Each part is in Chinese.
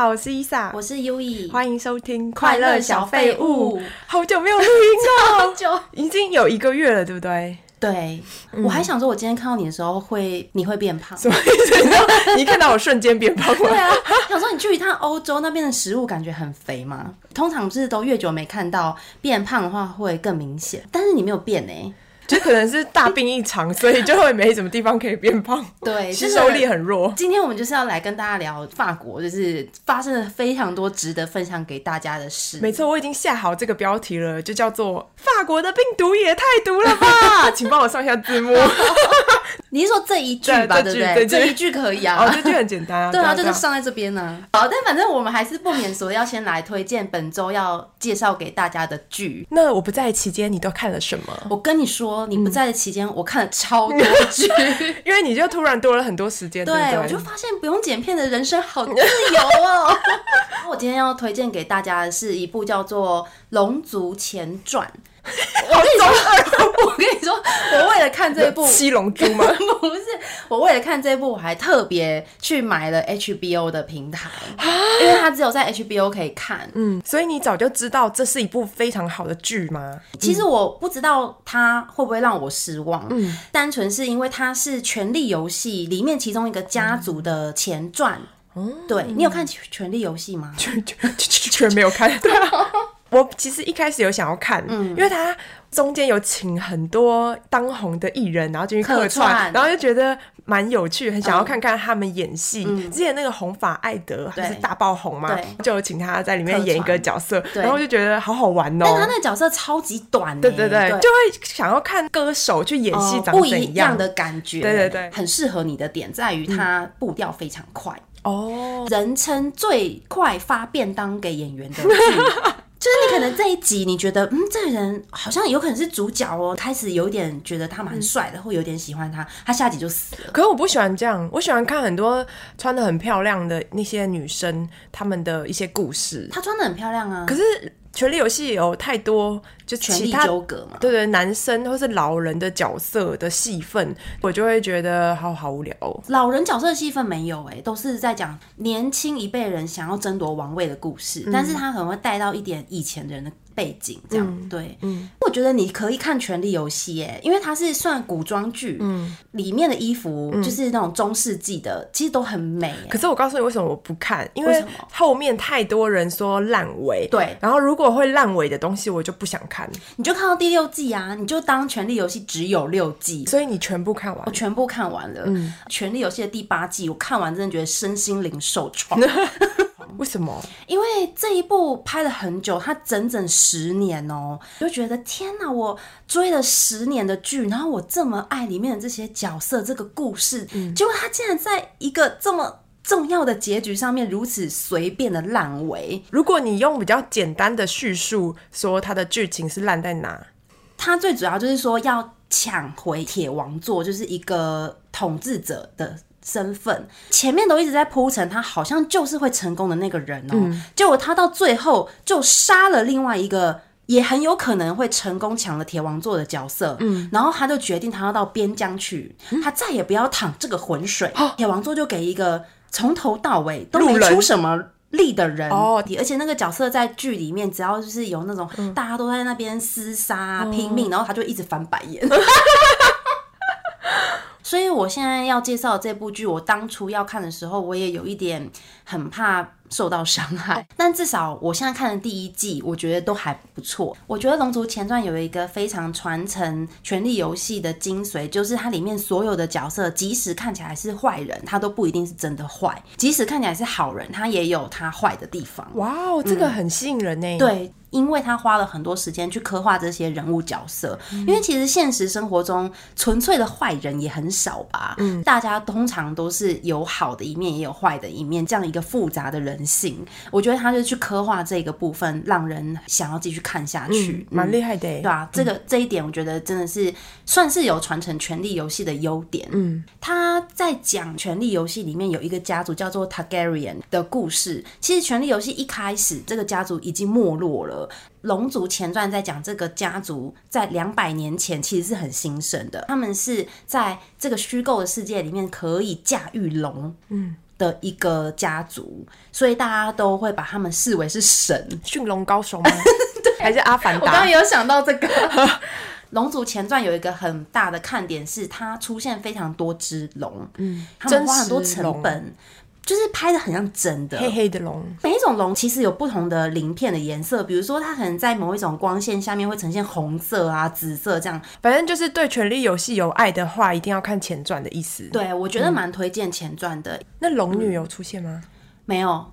好，我是伊莎，我是 Yui，欢迎收听快乐小废物。好久没有录音了，好久，已经有一个月了，对不对？对，嗯、我还想说，我今天看到你的时候会，你会变胖，什么意思？你看到我瞬间变胖吗？对啊，想说你去一趟欧洲那边的食物感觉很肥吗，通常是都越久没看到变胖的话会更明显，但是你没有变呢、欸。就可能是大病一场，所以就会没什么地方可以变胖。对，吸收力很弱。今天我们就是要来跟大家聊法国，就是发生了非常多值得分享给大家的事。没错，我已经下好这个标题了，就叫做“法国的病毒也太毒了吧 ”。请帮我上一下字幕。你是说这一句吧，对不对？这一句可以啊。哦，这句很简单啊。对啊，就是上在这边呢。好，但反正我们还是不免说，要先来推荐本周要介绍给大家的剧。那我不在期间，你都看了什么？我跟你说。你不在的期间，我看了超 多剧，因为你就突然多了很多时间。对，对，对，我就发现不用剪片的人生好自由哦。我今天要推荐给大家的是一部叫做《龙族前传》。我跟你说，我跟你说，我为了看这一部七龙珠吗？不是，我为了看这一部，我还特别去买了 HBO 的平台，因为它只有在 HBO 可以看。嗯，所以你早就知道这是一部非常好的剧吗？其实我不知道它会不会让我失望，嗯，单纯是因为它是《权力游戏》里面其中一个家族的前传。嗯，对，你有看《权力游戏》吗？全全全没有看。对啊。我其实一开始有想要看，嗯，因为他中间有请很多当红的艺人，然后进去客串，然后就觉得蛮有趣，很想要看看他们演戏。之前那个红发艾德还是大爆红嘛，就有请他在里面演一个角色，然后就觉得好好玩哦。但他那个角色超级短，对对对，就会想要看歌手去演戏长不一样的感觉，对对对，很适合你的点在于他步调非常快。哦，人称最快发便当给演员的剧。就是你可能这一集你觉得嗯，这个人好像有可能是主角哦，开始有点觉得他蛮帅的，嗯、或有点喜欢他，他下集就死了。可是我不喜欢这样，我喜欢看很多穿的很漂亮的那些女生，她们的一些故事。她穿的很漂亮啊，可是。权力游戏有太多就其他权力纠葛嘛，对对，男生或是老人的角色的戏份，我就会觉得好好无聊。老人角色的戏份没有哎、欸，都是在讲年轻一辈人想要争夺王位的故事，嗯、但是他可能会带到一点以前的人的。背景这样、嗯、对，嗯，我觉得你可以看《权力游戏》耶，因为它是算古装剧，嗯，里面的衣服就是那种中世纪的，嗯、其实都很美。可是我告诉你为什么我不看，因为后面太多人说烂尾，对，然后如果会烂尾的东西，我就不想看。你就看到第六季啊，你就当《权力游戏》只有六季，所以你全部看完，我全部看完了。嗯，《权力游戏》的第八季我看完，真的觉得身心灵受创。为什么？因为这一部拍了很久，它整整十年哦，就觉得天哪！我追了十年的剧，然后我这么爱里面的这些角色，这个故事，嗯、结果它竟然在一个这么重要的结局上面如此随便的烂尾。如果你用比较简单的叙述说它的剧情是烂在哪？它最主要就是说要抢回铁王座，就是一个统治者的。身份前面都一直在铺陈，他好像就是会成功的那个人哦、结果他到最后就杀了另外一个也很有可能会成功抢了铁王座的角色。嗯，然后他就决定他要到边疆去，嗯、他再也不要淌这个浑水。铁、哦、王座就给一个从头到尾都没出什么力的人哦。而且那个角色在剧里面，只要就是有那种、嗯、大家都在那边厮杀拼命，嗯、然后他就一直翻白眼。所以，我现在要介绍这部剧，我当初要看的时候，我也有一点很怕受到伤害。但至少我现在看的第一季，我觉得都还不错。我觉得《龙族前传》有一个非常传承《权力游戏》的精髓，就是它里面所有的角色，即使看起来是坏人，他都不一定是真的坏；即使看起来是好人，他也有他坏的地方。哇哦，这个很吸引人呢、嗯。对。因为他花了很多时间去刻画这些人物角色，嗯、因为其实现实生活中纯粹的坏人也很少吧，嗯，大家通常都是有好的一面，也有坏的一面，这样一个复杂的人性，我觉得他就去刻画这个部分，让人想要继续看下去，蛮厉、嗯、害的，对啊？这个、嗯、这一点我觉得真的是算是有传承权力游戏的优点，嗯，他在讲权力游戏里面有一个家族叫做 Targaryen 的故事，其实权力游戏一开始这个家族已经没落了。龙族前传在讲这个家族在两百年前其实是很兴盛的，他们是在这个虚构的世界里面可以驾驭龙，嗯，的一个家族，所以大家都会把他们视为是神，驯龙高手吗？对，还是阿凡达？我刚刚也有想到这个。《龙族前传》有一个很大的看点是，它出现非常多只龙，嗯，他们花很多成本。就是拍的很像真的，黑黑的龙。每一种龙其实有不同的鳞片的颜色，比如说它可能在某一种光线下面会呈现红色啊、紫色这样。反正就是对《权力游戏》有爱的话，一定要看前传的意思。对，我觉得蛮推荐前传的。嗯、那龙女有出现吗？嗯、没有啊。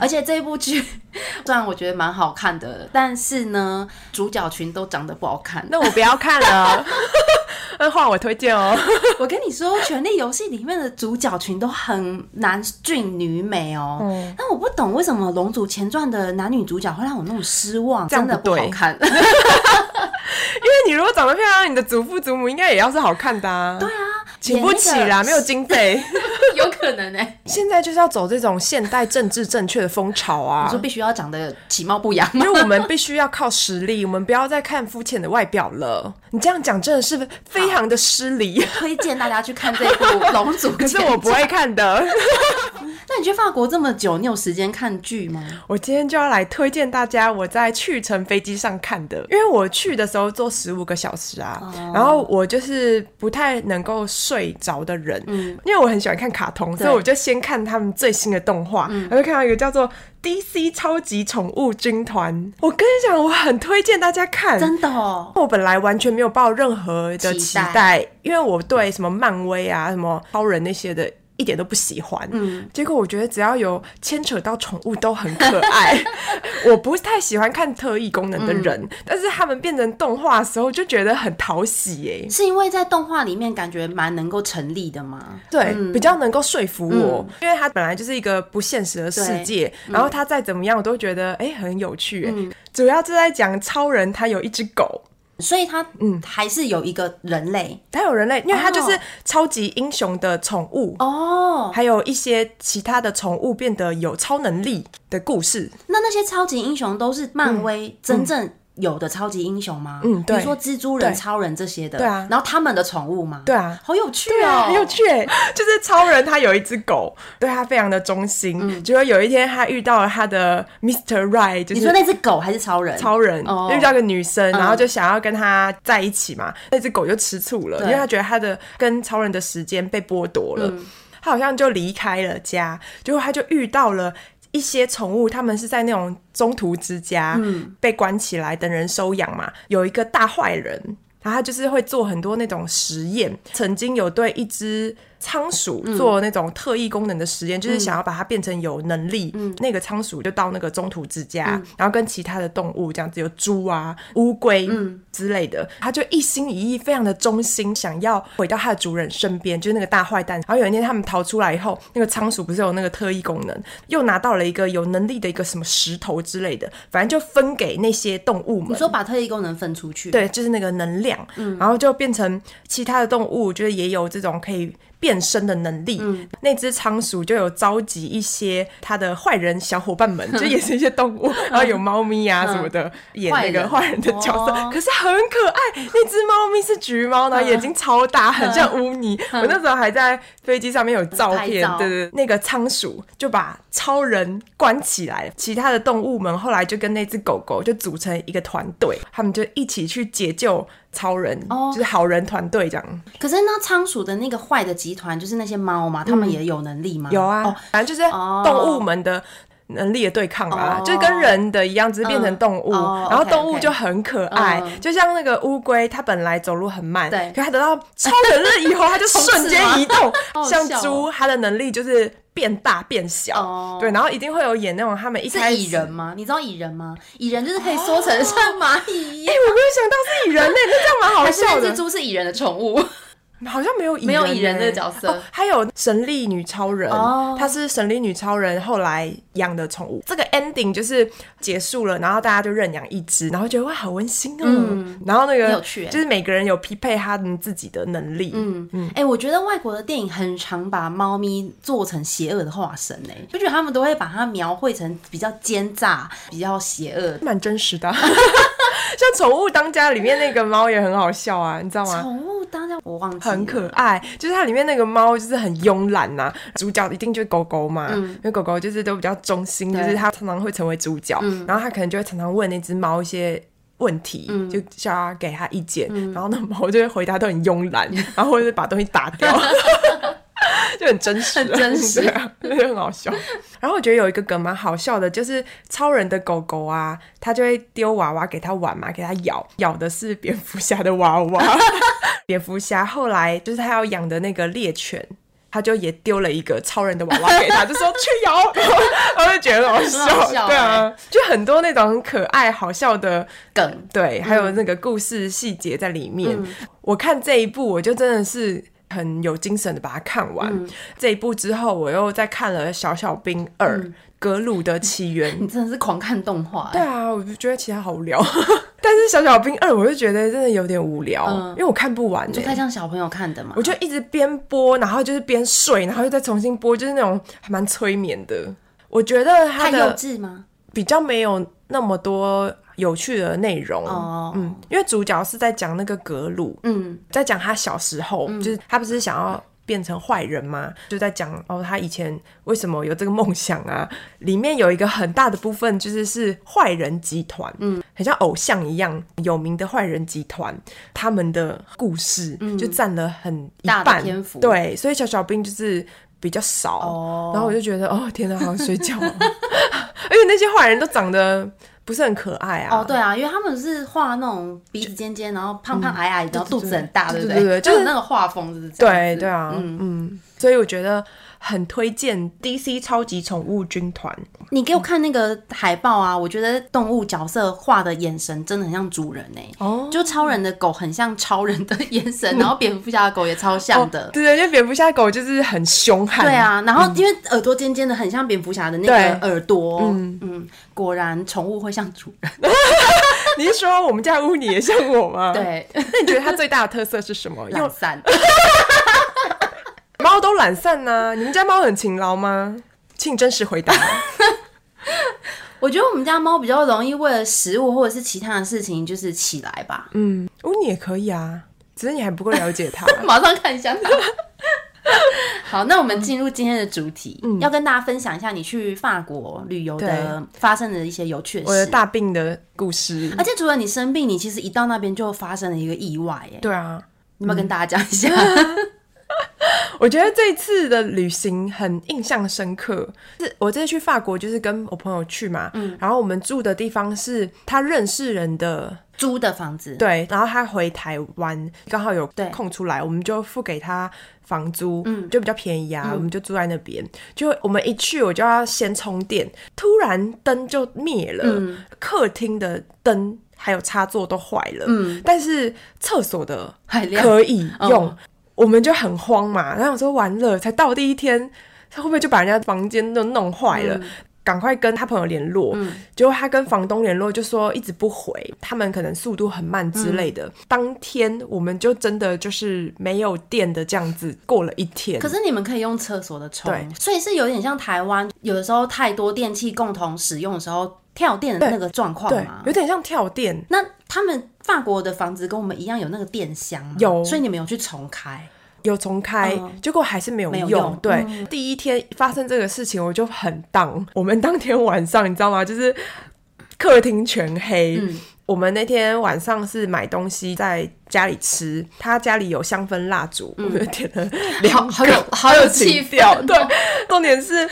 而且这一部剧 虽然我觉得蛮好看的，但是呢，主角群都长得不好看。那我不要看了。那换我推荐哦！我跟你说，《权力游戏》里面的主角群都很男俊女美哦。嗯。但我不懂为什么《龙族前传》的男女主角会让我那么失望，真的不好看。因为你如果长得漂亮，你的祖父祖母应该也要是好看的啊。对啊。请不起啦，没有经费，有可能呢、欸。现在就是要走这种现代政治正确的风潮啊！你说必须要长得其貌不扬，因为我们必须要靠实力，我们不要再看肤浅的外表了。你这样讲真的是非常的失礼。推荐大家去看这部《龙族》，可是我不会看的。那你去法国这么久，你有时间看剧吗？我今天就要来推荐大家我在去程飞机上看的，因为我去的时候坐十五个小时啊，哦、然后我就是不太能够睡。睡着的人，嗯，因为我很喜欢看卡通，所以我就先看他们最新的动画，嗯，我就看到一个叫做 DC 超级宠物军团。我跟你讲，我很推荐大家看，真的哦。我本来完全没有抱任何的期待，期待，因为我对什么漫威啊、什么超人那些的。一点都不喜欢，嗯，结果我觉得只要有牵扯到宠物都很可爱。我不太喜欢看特异功能的人，嗯、但是他们变成动画的时候就觉得很讨喜耶。是因为在动画里面感觉蛮能够成立的吗？对，嗯、比较能够说服我，嗯、因为它本来就是一个不现实的世界，然后它再怎么样我都觉得哎、欸、很有趣。嗯、主要是在讲超人，他有一只狗。所以他嗯。还是有一个人类，他有人类，因为他就是超级英雄的宠物哦，还有一些其他的宠物变得有超能力的故事。那那些超级英雄都是漫威真正、有的超级英雄吗？嗯，对，比如说蜘蛛人、超人这些的，对啊。然后他们的宠物吗？对啊，好有趣哦，很有趣。就是超人他有一只狗，对他非常的忠心。结果有一天他遇到了他的 Mr. Right，就是你说那只狗还是超人？超人遇到个女生，然后就想要跟他在一起嘛。那只狗就吃醋了，因为他觉得他的跟超人的时间被剥夺了，他好像就离开了家。结果他就遇到了。一些宠物，他们是在那种中途之家，嗯，被关起来等人收养嘛。有一个大坏人，然后他就是会做很多那种实验，曾经有对一只。仓鼠做那种特异功能的实验，嗯、就是想要把它变成有能力。嗯、那个仓鼠就到那个中途之家，嗯、然后跟其他的动物这样子，有猪啊、乌龟之类的，它就一心一意，非常的忠心，想要回到它的主人身边，就是那个大坏蛋。然后有一天他们逃出来以后，那个仓鼠不是有那个特异功能，又拿到了一个有能力的一个什么石头之类的，反正就分给那些动物们。你说把特异功能分出去？对，就是那个能量，嗯、然后就变成其他的动物，就是也有这种可以。变身的能力，嗯、那只仓鼠就有召集一些它的坏人小伙伴们，就也是一些动物，然后有猫咪啊什么的，演那个坏人的角色，哦、可是很可爱。那只猫咪是橘猫，呢眼睛超大，很像乌尼。我那时候还在飞机上面有照片，对对，那个仓鼠就把超人关起来，其他的动物们后来就跟那只狗狗就组成一个团队，他们就一起去解救。超人哦，就是好人团队这样。可是那仓鼠的那个坏的集团，就是那些猫嘛，他们也有能力吗？有啊，反正就是动物们的能力的对抗啊，就跟人的一样，只是变成动物。然后动物就很可爱，就像那个乌龟，它本来走路很慢，对，可它得到超能力以后，它就瞬间移动。像猪，它的能力就是。变大变小，oh. 对，然后一定会有演那种他们一开始是蚁人吗？你知道蚁人吗？蚁人就是可以缩成像 蚂蚁一样。哎、oh. 欸，我没有想到是蚁人呢，那这样蛮好笑的。还是那只猪是蚁人的宠物？好像没有没有蚁人的角色，还有神力女超人，她是神力女超人后来养的宠物。这个 ending 就是结束了，然后大家就认养一只，然后觉得哇，好温馨哦。然后那个就是每个人有匹配他们自己的能力。嗯嗯。哎，我觉得外国的电影很常把猫咪做成邪恶的化身，哎，就觉得他们都会把它描绘成比较奸诈、比较邪恶，蛮真实的。像《宠物当家》里面那个猫也很好笑啊，你知道吗？宠物。当家我忘记很可爱，就是它里面那个猫就是很慵懒呐，主角一定就是狗狗嘛，嗯、因为狗狗就是都比较忠心，就是它常常会成为主角，嗯、然后它可能就会常常问那只猫一些问题，嗯、就叫他给他意见，嗯、然后那猫就会回答都很慵懒，嗯、然后或者是把东西打掉。就很真实，很真实，对啊，就很好笑。然后我觉得有一个梗蛮好笑的，就是超人的狗狗啊，他就会丢娃娃给他玩嘛，给他咬，咬的是蝙蝠侠的娃娃。蝙蝠侠后来就是他要养的那个猎犬，他就也丢了一个超人的娃娃给他，就说去咬，我就觉得好笑，好笑欸、对啊，就很多那种很可爱、好笑的梗，对，还有那个故事细节在里面。嗯、我看这一部，我就真的是。很有精神的把它看完、嗯、这一部之后，我又再看了《小小兵二》嗯、格鲁的起源。你真的是狂看动画？对啊，我就觉得其他好无聊。但是《小小兵二》我就觉得真的有点无聊，嗯、因为我看不完，就太像小朋友看的嘛。我就一直边播，然后就是边睡，然后又再重新播，就是那种还蛮催眠的。我觉得它的太幼稚吗？比较没有那么多。有趣的内容，oh. 嗯，因为主角是在讲那个格鲁，嗯，在讲他小时候，嗯、就是他不是想要变成坏人吗？就在讲哦，他以前为什么有这个梦想啊？里面有一个很大的部分就是是坏人集团，嗯，很像偶像一样有名的坏人集团，他们的故事就占了很一半大的篇幅，对，所以小小兵就是比较少，oh. 然后我就觉得哦，天哪，好想睡觉，而且那些坏人都长得。不是很可爱啊！哦，对啊，因为他们是画那种鼻子尖尖，然后胖胖矮矮，然后肚子很大，对不对？就是那个画风就是这样。对对啊，嗯嗯，所以我觉得很推荐 DC 超级宠物军团。你给我看那个海报啊，我觉得动物角色画的眼神真的很像主人哎。哦。就超人的狗很像超人的眼神，然后蝙蝠侠的狗也超像的。对对，因为蝙蝠侠的狗就是很凶悍。对啊，然后因为耳朵尖尖的，很像蝙蝠侠的那个耳朵。嗯嗯。果然，宠物会像主人。你是说我们家乌尼也像我吗？对。那你觉得它最大的特色是什么？懒散。猫都懒散呢？你们家猫很勤劳吗？请真实回答。我觉得我们家猫比较容易为了食物或者是其他的事情，就是起来吧。嗯，哦，你也可以啊，只是你还不够了解它。马上看一下它。好，那我们进入今天的主题，嗯、要跟大家分享一下你去法国旅游的发生的一些有趣的事，我的大病的故事。而且除了你生病，你其实一到那边就发生了一个意外，哎，对啊，你要不要跟大家讲一下？嗯、我觉得这次的旅行很印象深刻，是我这次去法国就是跟我朋友去嘛，嗯，然后我们住的地方是他认识人的。租的房子，对，然后他回台湾刚好有空出来，我们就付给他房租，嗯，就比较便宜啊，嗯、我们就住在那边。就我们一去，我就要先充电，突然灯就灭了，嗯、客厅的灯还有插座都坏了，嗯，但是厕所的还可以用，哦、我们就很慌嘛，然后我说完了，才到第一天，他会不会就把人家房间都弄坏了？嗯赶快跟他朋友联络，嗯、结果他跟房东联络，就说一直不回，他们可能速度很慢之类的。嗯、当天我们就真的就是没有电的这样子过了一天。可是你们可以用厕所的充，对，所以是有点像台湾有的时候太多电器共同使用的时候跳电的那个状况吗？有点像跳电。那他们法国的房子跟我们一样有那个电箱吗？有，所以你们有去重开。有重开，嗯、结果还是没有用。用对，嗯、第一天发生这个事情，我就很当。我们当天晚上，你知道吗？就是客厅全黑。嗯、我们那天晚上是买东西在家里吃，他家里有香氛蜡烛，嗯、我们点了两个，好有好有气氛。对，重点是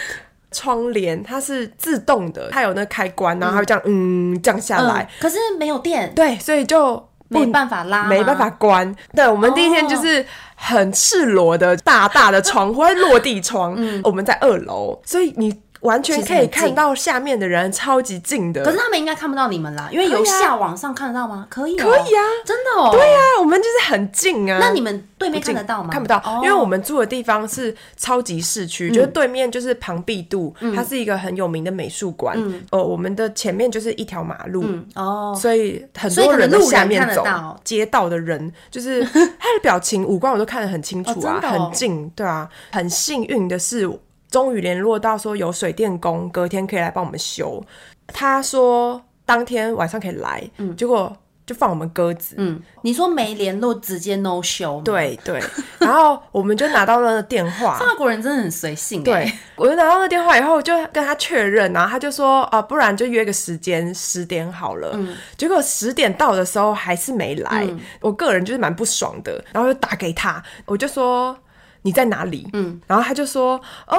窗帘它是自动的，它有那个开关，然后它会这样嗯降下来、嗯。可是没有电，对，所以就。没办法拉，没办法关。对，我们第一天就是很赤裸的大大的窗户，落地窗。嗯，我们在二楼，所以你。完全可以看到下面的人，超级近的。可是他们应该看不到你们啦，因为由下往上看得到吗？可以，可以啊，真的哦。对啊，我们就是很近啊。那你们对面看得到吗？看不到，因为我们住的地方是超级市区，就是对面就是庞毕度，它是一个很有名的美术馆。呃，我们的前面就是一条马路哦，所以很多人在下面走，街道的人就是 他的表情、五官我都看得很清楚啊，很近，对啊。很幸运的是。终于联络到说有水电工，隔天可以来帮我们修。他说当天晚上可以来，嗯，结果就放我们鸽子。嗯，你说没联络直接 no show？对对。然后我们就拿到了电话。法国人真的很随性。对，我就拿到了电话以后，就跟他确认，然后他就说啊，不然就约个时间十点好了。嗯。结果十点到的时候还是没来，嗯、我个人就是蛮不爽的，然后就打给他，我就说。你在哪里？嗯，然后他就说，哦、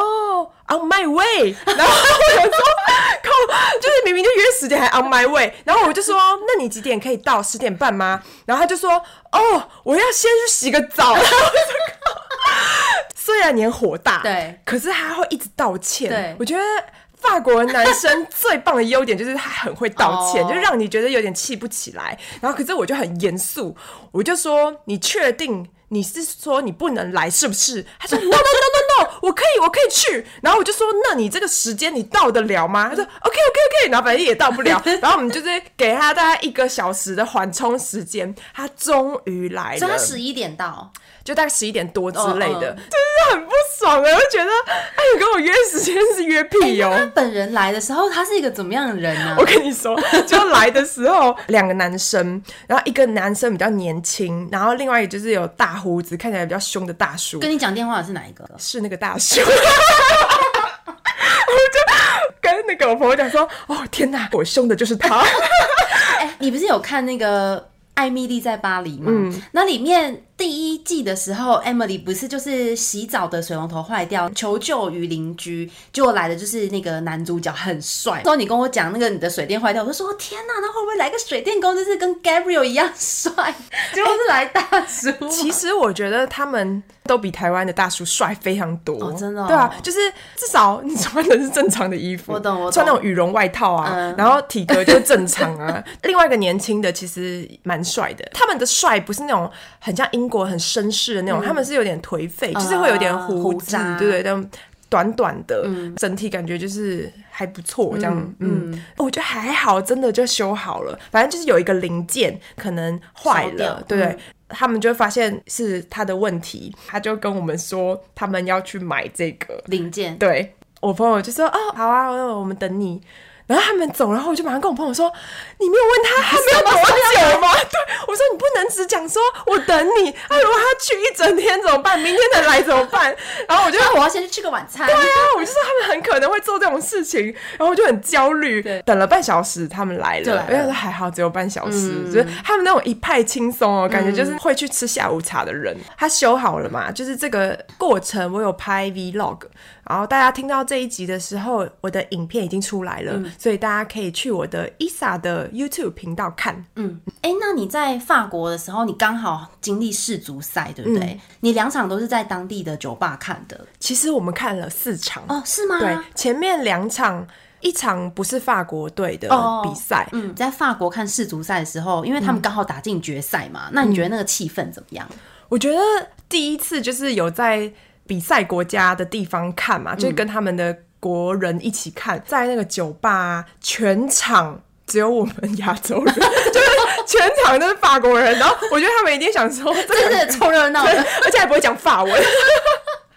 oh,，on my way。然后我就说，靠，就是明明就约十点还 on my way。然后我就说，那你几点可以到？十点半吗？然后他就说，哦、oh,，我要先去洗个澡。然后我就靠，虽然你很火大，对，可是他会一直道歉。对，我觉得法国男生最棒的优点就是他很会道歉，就让你觉得有点气不起来。然后可是我就很严肃，我就说，你确定？你是说你不能来是不是？他说 no no no no no，我可以我可以去。然后我就说，那你这个时间你到得了吗？他说 OK OK OK，然后反正也到不了。然后我们就是给他大概一个小时的缓冲时间，他终于来了。所以他十一点到。就大概十一点多之类的，就是很不爽啊！我就觉得，哎，你跟我约时间是约屁哦、喔。他本人来的时候，他是一个怎么样的人呢？我跟你说，就来的时候，两个男生，然后一个男生比较年轻，然后另外一个就是有大胡子，看起来比较凶的大叔。跟你讲电话的是哪一个？是那个大叔。我就跟那个我朋友讲说：“哦，天哪，我凶的就是他。”哎，你不是有看那个《艾米丽在巴黎》吗？嗯，那里面。第一季的时候，Emily 不是就是洗澡的水龙头坏掉，求救于邻居，结果来的就是那个男主角，很帅。说你跟我讲那个你的水电坏掉，我就说天哪，那会不会来个水电工，就是跟 Gabriel 一样帅？结果是来大叔。欸。其实我觉得他们都比台湾的大叔帅非常多，哦，真的，哦。对啊，就是至少你穿的是正常的衣服，我懂，我懂，穿那种羽绒外套啊，嗯，然后体格就正常啊。另外一个年轻的其实蛮帅的，他们的帅不是那种很像英。英国很绅士的那种，嗯、他们是有点颓废，就是会有点胡子，呃、对对对，短短的，嗯、整体感觉就是还不错，这样，嗯，嗯我觉得还好，真的就修好了。反正就是有一个零件可能坏了，对不对？嗯、他们就发现是他的问题，他就跟我们说他们要去买这个零件。对，我朋友就说：“哦，好啊，我们等你。”然后他们走，然后我就马上跟我朋友说：“你没有问他 他没有多久吗？”对，我说：“你不能只讲说我等你，啊，如果他去一整天怎么办？明天再来怎么办？” 然后我就说：“我要先去吃个晚餐。”对啊，我就说他们很可能会做这种事情，然后我就很焦虑。对，等了半小时，他们来了，而且还好只有半小时，嗯、就是他们那种一派轻松哦，感觉就是会去吃下午茶的人。他修好了嘛？就是这个过程，我有拍 Vlog。然后大家听到这一集的时候，我的影片已经出来了，嗯、所以大家可以去我的 Issa 的 YouTube 频道看。嗯，哎，那你在法国的时候，你刚好经历世足赛，对不对？嗯、你两场都是在当地的酒吧看的。其实我们看了四场哦，是吗？对，前面两场，一场不是法国队的比赛。哦、嗯，在法国看世足赛的时候，因为他们刚好打进决赛嘛，嗯、那你觉得那个气氛怎么样？我觉得第一次就是有在。比赛国家的地方看嘛，就是跟他们的国人一起看，嗯、在那个酒吧、啊，全场只有我们亚洲人，就是全场都是法国人。然后我觉得他们一定想说，真的凑热闹，而且还不会讲法文。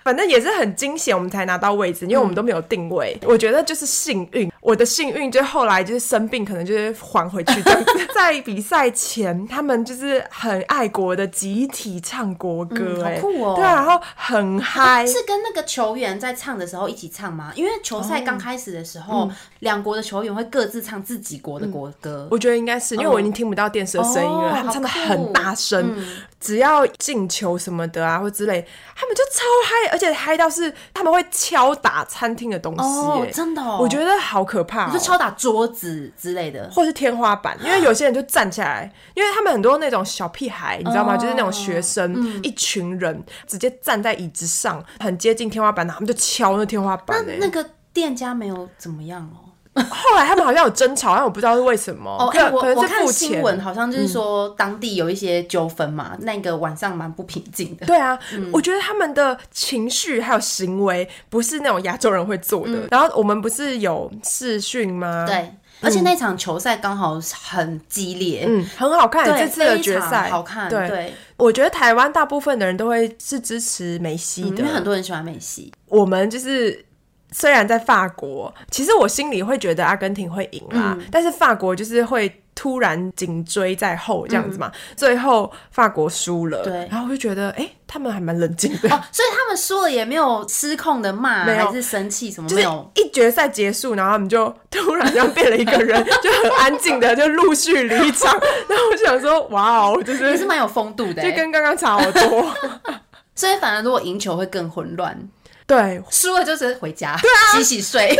反正也是很惊险，我们才拿到位置，因为我们都没有定位。嗯、我觉得就是幸运，我的幸运就后来就是生病，可能就是还回去这样子。在比赛前，他们就是很爱国的集体唱国歌，哎、嗯，好酷哦！对啊，然后很嗨，是跟那个球员在唱的时候一起唱吗？因为球赛刚开始的时候，两、哦、国的球员会各自唱自己国的国歌。嗯、我觉得应该是，因为我已经听不到电视的声音了，哦、他们唱的很大声。只要进球什么的啊，或之类，他们就超嗨，而且嗨到是他们会敲打餐厅的东西，哦，真的，哦，我觉得好可怕，哦，就敲打桌子之类的，或是天花板，因为有些人就站起来，因为他们很多那种小屁孩，你知道吗？哦，就是那种学生，嗯，一群人直接站在椅子上，很接近天花板，他们就敲那天花板。那那个店家没有怎么样哦。后来他们好像有争吵，但我不知道是为什么。哦，欸、我我看新闻好像就是说当地有一些纠纷嘛，嗯、那个晚上蛮不平静的。对啊，嗯、我觉得他们的情绪还有行为不是那种亚洲人会做的。嗯、然后我们不是有视讯吗？对，而且那场球赛刚好很激烈，嗯，很好看。对这次的决赛好看。对，对我觉得台湾大部分的人都会是支持梅西的，嗯、因为很多人喜欢梅西。我们就是。虽然在法国，其实我心里会觉得阿根廷会赢啦，嗯、但是法国就是会突然紧追在后这样子嘛。嗯、最后法国输了，对，然后我就觉得，哎、欸，他们还蛮冷静的。哦，所以他们输了也没有失控的骂，还是生气什么？没有。一决赛结束，然后他们就突然这样变了一个人，就很安静的就陆续离场。然后我就想说，哇哦，就是也是蛮有风度的，就跟刚刚差好多。所以反而如果赢球会更混乱。对，输了就是回家，对啊，洗洗睡。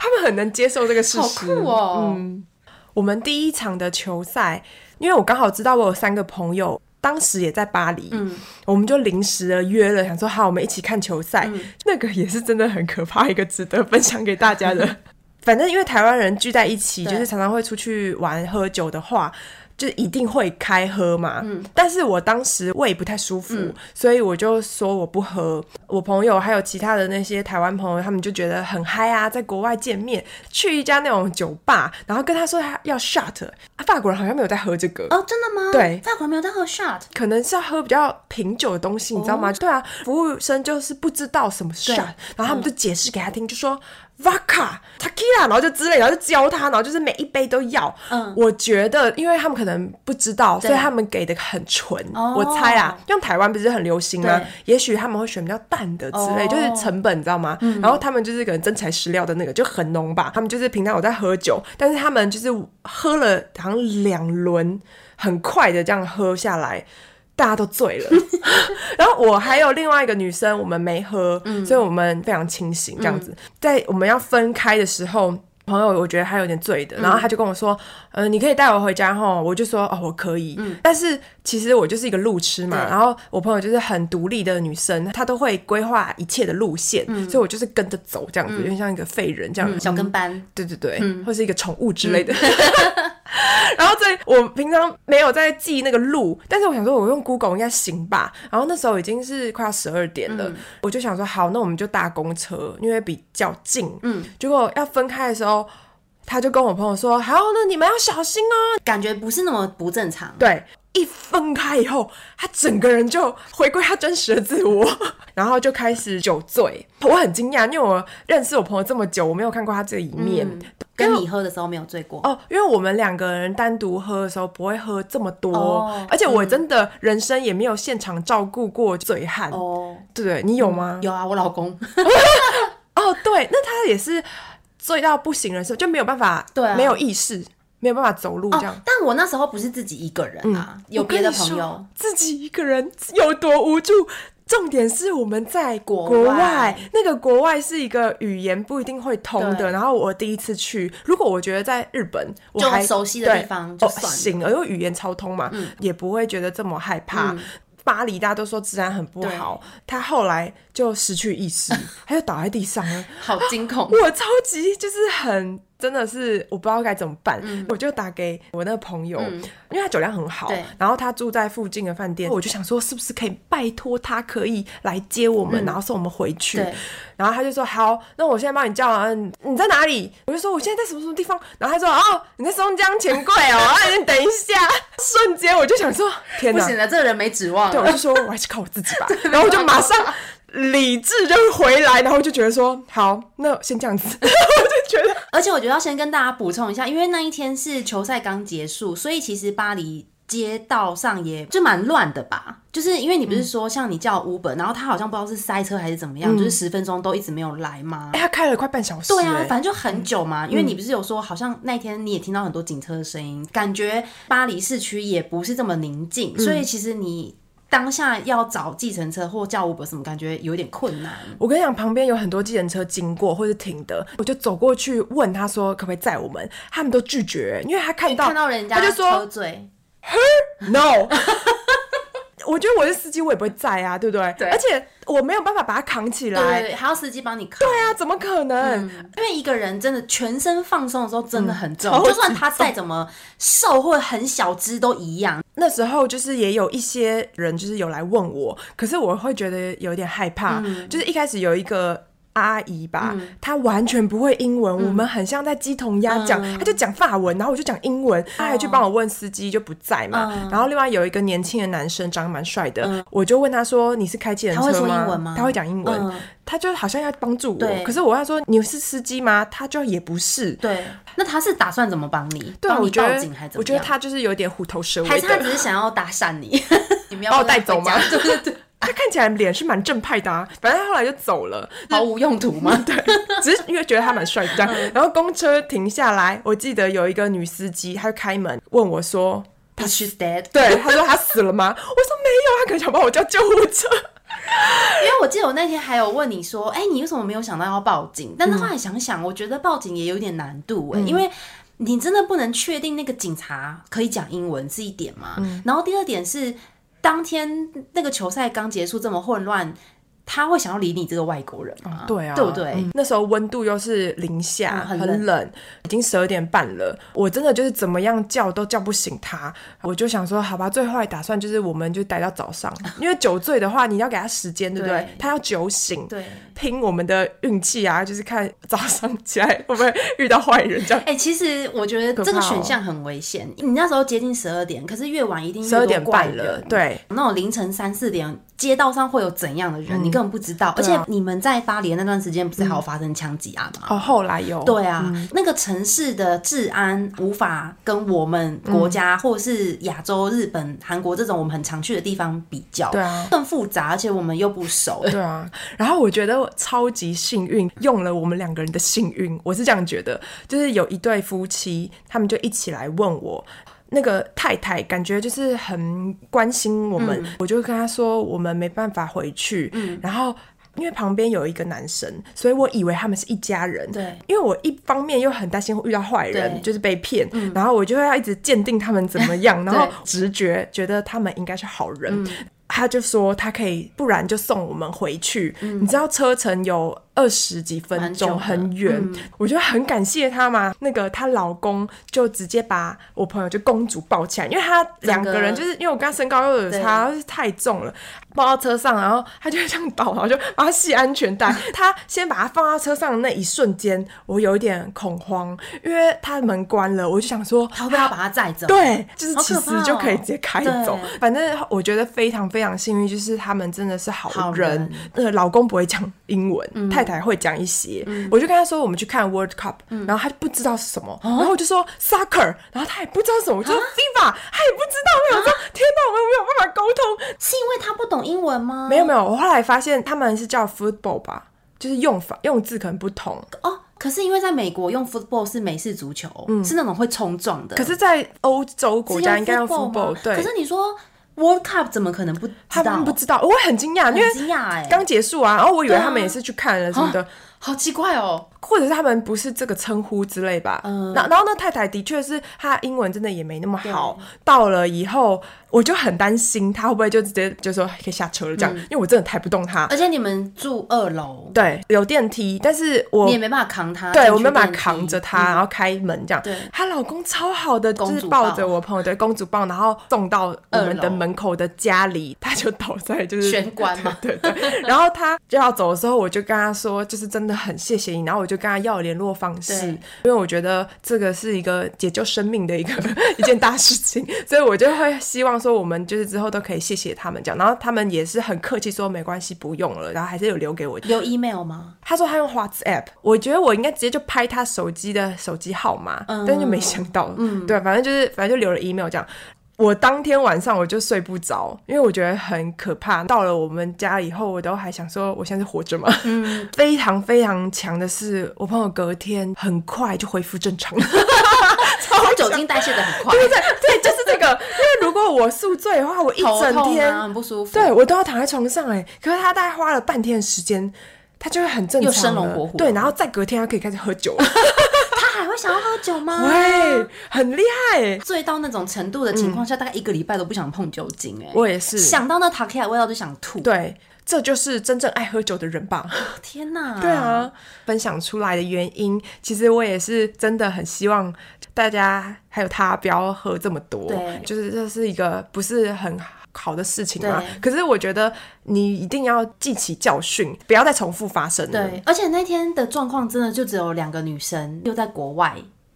他们很能接受这个事实。好酷哦！嗯，我们第一场的球赛，因为我刚好知道我有三个朋友，当时也在巴黎，嗯，我们就临时的约了，想说好，我们一起看球赛。嗯、那个也是真的很可怕，一个值得分享给大家的。反正因为台湾人聚在一起，就是常常会出去玩喝酒的话。就一定会开喝嘛，嗯，但是我当时胃不太舒服，嗯，所以我就说我不喝。我朋友还有其他的那些台湾朋友，他们就觉得很嗨啊，在国外见面，去一家那种酒吧，然后跟他说他要 shot，啊，法国人好像没有在喝这个哦，真的吗？对，法国人没有在喝 shot，可能是要喝比较品酒的东西，你知道吗？哦，对啊，服务生就是不知道什么 shot，然后他们就解释给他听，嗯，就说。Vodka、Tequila，然后就之类，然后就教他，然后就是每一杯都要。嗯，我觉得，因为他们可能不知道，所以他们给的很纯。哦，我猜啊，用台湾不是很流行吗？也许他们会选比较淡的之类，就是成本，你知道吗？然后他们就是可能真材实料的那个就很浓吧。他们就是平常有在喝酒，但是他们就是喝了好像两轮，很快的这样喝下来。大家都醉了，然后我还有另外一个女生，我们没喝，嗯、所以我们非常清醒。这样子，嗯、在我们要分开的时候，朋友我觉得他有点醉的，然后他就跟我说：“嗯、呃，你可以带我回家齁。”我就说：“哦，我可以。嗯”但是其实我就是一个路痴嘛，然后我朋友就是很独立的女生，她都会规划一切的路线，嗯、所以我就是跟着走这样子，有点、嗯、像一个废人这样子，小跟班。对对对，嗯、或是一个宠物之类的。嗯然后在我平常没有在记那个路，但是我想说，我用 Google 应该行吧。然后那时候已经是快要十二点了，嗯、我就想说，好，那我们就搭公车，因为比较近。嗯，结果要分开的时候，他就跟我朋友说：“好，那你们要小心哦。”感觉不是那么不正常。对，一分开以后，他整个人就回归他真实的自我，然后就开始酒醉。我很惊讶，因为我认识我朋友这么久，我没有看过他这一面。嗯跟你喝的时候没有醉过哦，因为我们两个人单独喝的时候不会喝这么多，哦、而且我真的人生也没有现场照顾过醉汉哦，对对，你有吗？嗯、有啊，我老公。哦，对，那他也是醉到不省人事，就没有办法，对、啊，没有意识，没有办法走路这样。哦、但我那时候不是自己一个人啊，嗯、有别的朋友，自己一个人有多无助。重点是我们在国外，国外那个国外是一个语言不一定会通的。然后我第一次去，如果我觉得在日本，我还就熟悉的地方就算、哦、行，因为语言超通嘛，嗯、也不会觉得这么害怕。嗯、巴黎大家都说治安很不好，他后来就失去意识，他就倒在地上了，好惊恐！我超级就是很。真的是我不知道该怎么办，嗯、我就打给我那个朋友，嗯、因为他酒量很好，然后他住在附近的饭店，我就想说是不是可以拜托他可以来接我们，嗯、然后送我们回去。然后他就说好，那我现在帮你叫啊，你在哪里？我就说我现在在什么什么地方。然后他说哦，你在松江钱柜哦，那 你等一下。瞬间我就想说天哪，不行了，这个人没指望。对，我就说我还是靠我自己吧。然后我就马上。理智就回来，然后就觉得说好，那先这样子。我就觉得，而且我觉得要先跟大家补充一下，因为那一天是球赛刚结束，所以其实巴黎街道上也就蛮乱的吧。就是因为你不是说像你叫 Uber，然后他好像不知道是塞车还是怎么样，嗯、就是十分钟都一直没有来吗？哎、欸，他开了快半小时。对啊，反正就很久嘛。嗯、因为你不是有说，好像那天你也听到很多警车的声音，感觉巴黎市区也不是这么宁静，嗯、所以其实你。当下要找计程车或叫 Uber 什么，感觉有点困难。我跟你讲，旁边有很多计程车经过或是停的，我就走过去问他说可不可以载我们，他们都拒绝，因为他看到看到人家他就说喝醉，No。我觉得我是司机，我也不会载啊，对不对？对。而且我没有办法把它扛起来，对，还要司机帮你扛。对啊，怎么可能？嗯、因为一个人真的全身放松的时候真的很重，嗯、就算他再怎么瘦或者很小只都一样。那时候就是也有一些人就是有来问我，可是我会觉得有点害怕。嗯、就是一开始有一个阿姨吧，嗯、她完全不会英文，嗯、我们很像在鸡同鸭讲，她、嗯、就讲法文，然后我就讲英文，她、嗯、还去帮我问司机就不在嘛。嗯、然后另外有一个年轻的男生长得蛮帅的，嗯、我就问他说：“你是开计程车吗？”他会讲英文，嗯、他就好像要帮助我。可是我要说你是司机吗？他就也不是。对，那他是打算怎么帮你？对，帮你报警还是怎么？我觉得他就是有点虎头蛇尾，还是他只是想要搭讪你？你把我带走吗？对对 对。他看起来脸是蛮正派的啊，反正他后来就走了，毫无用途吗？对，只是因为觉得他蛮帅的。然后公车停下来，我记得有一个女司机，她就开门问我说：“She's dead？” 对，她说她死了吗？我说没有，她可能想帮我叫救护车。因为我记得我那天还有问你说：“哎，你为什么没有想到要报警？”但是后来想想，我觉得报警也有点难度哎，因为你真的不能确定那个警察可以讲英文是一点嘛。然后第二点是。当天那个球赛刚结束，这么混乱。他会想要理你这个外国人吗？对啊，对不对？嗯、那时候温度又是零下，嗯、很冷，很冷，已经十二点半了。我真的就是怎么样叫都叫不醒他。我就想说，好吧，最坏打算就是我们就待到早上，因为酒醉的话，你要给他时间，对不对？对他要酒醒，对，拼我们的运气啊，就是看早上起来会不会遇到坏人这样。哎、欸，其实我觉得这个选项很危险。你那时候接近十二点，可是越晚一定十二点半了，对，那种凌晨三四点。街道上会有怎样的人，嗯、你根本不知道。而且你们在巴黎的那段时间，不是还有发生枪击案吗？哦，后来有。对啊，嗯、那个城市的治安无法跟我们国家、嗯、或者是亚洲、日本、韩国这种我们很常去的地方比较。对啊，更复杂，而且我们又不熟。对啊。然后我觉得我超级幸运，用了我们两个人的幸运，我是这样觉得，就是有一对夫妻，他们就一起来问我。那个太太感觉就是很关心我们，嗯、我就跟他说我们没办法回去。嗯、然后因为旁边有一个男生，所以我以为他们是一家人。对，因为我一方面又很担心会遇到坏人，就是被骗，嗯、然后我就会要一直鉴定他们怎么样，然后直觉觉得他们应该是好人。嗯、他就说他可以，不然就送我们回去。嗯、你知道车程有。二十几分钟很远，嗯、我觉得很感谢她嘛。那个她老公就直接把我朋友就公主抱起来，因为他两个人就是因为我跟她身高又有差，对太重了，抱到车上，然后他就这样倒，然后就把他系安全带。他先把他放到车上的那一瞬间，我有一点恐慌，因为他门关了，我就想说，他会不会要把他载走？对，就是其实就可以直接开走。反正我觉得非常非常幸运，就是他们真的是好人。好人呃，老公不会讲英文，嗯、太。台会讲一些，嗯、我就跟他说我们去看 World Cup，、嗯、然后他就不知道是什么，嗯、然后我就说 Soccer，然后他也不知道什么，我就说 FIFA，、啊、他也不知道。我说、啊、天哪，我们没有办法沟通，是因为他不懂英文吗？没有没有，我后来发现他们是叫 Football 吧，就是用法用字可能不同哦。可是因为在美国用 Football 是美式足球，嗯、是那种会冲撞的。可是，在欧洲国家应该用 Football，对。可是你说。World Cup 怎么可能不知道？他们不知道，我会很惊讶，因为惊讶哎，刚结束啊，然后我以为他们也是去看了什么的，啊、好奇怪哦。或者是他们不是这个称呼之类吧？嗯，然然后那太太的确是她英文真的也没那么好。到了以后，我就很担心她会不会就直接就说可以下车了这样，嗯、因为我真的抬不动她。而且你们住二楼，对，有电梯，但是我你也没办法扛她，对我没办法扛着她，然后开门这样。对，她老公超好的，就是抱着我朋友对公主抱，然后送到我们的门口的家里，他就倒在就是玄关嘛，对对，对。然后他就要走的时候，我就跟他说，就是真的很谢谢你，然后我就。跟他要联络方式，因为我觉得这个是一个解救生命的一个 一件大事情，所以我就会希望说，我们就是之后都可以谢谢他们这样，然后他们也是很客气说没关系，不用了，然后还是有留给我留 email 吗？他说他用 WhatsApp，我觉得我应该直接就拍他手机的手机号码，嗯、但就没想到，嗯，对，反正就是反正就留了 email 这样。我当天晚上我就睡不着，因为我觉得很可怕。到了我们家以后，我都还想说，我现在是活着吗？嗯，非常非常强的是，我朋友隔天很快就恢复正常，超酒精代谢的很快，对对对，就是这个。因为如果我宿醉的话，我一整天、啊、很不舒服，对我都要躺在床上哎。可是他大概花了半天的时间，他就会很正常，又生龙活虎，对，然后再隔天他可以开始喝酒。还会想要喝酒吗？会，很厉害。醉到那种程度的情况下，嗯、大概一个礼拜都不想碰酒精。哎，我也是，想到那塔克亚味道就想吐。对，这就是真正爱喝酒的人吧？天哪！对啊，分享出来的原因，其实我也是真的很希望大家还有他不要喝这么多。对，就是这是一个不是很好的事情嘛？可是我觉得你一定要记起教训，不要再重复发生。对，而且那天的状况真的就只有两个女生，又在国外。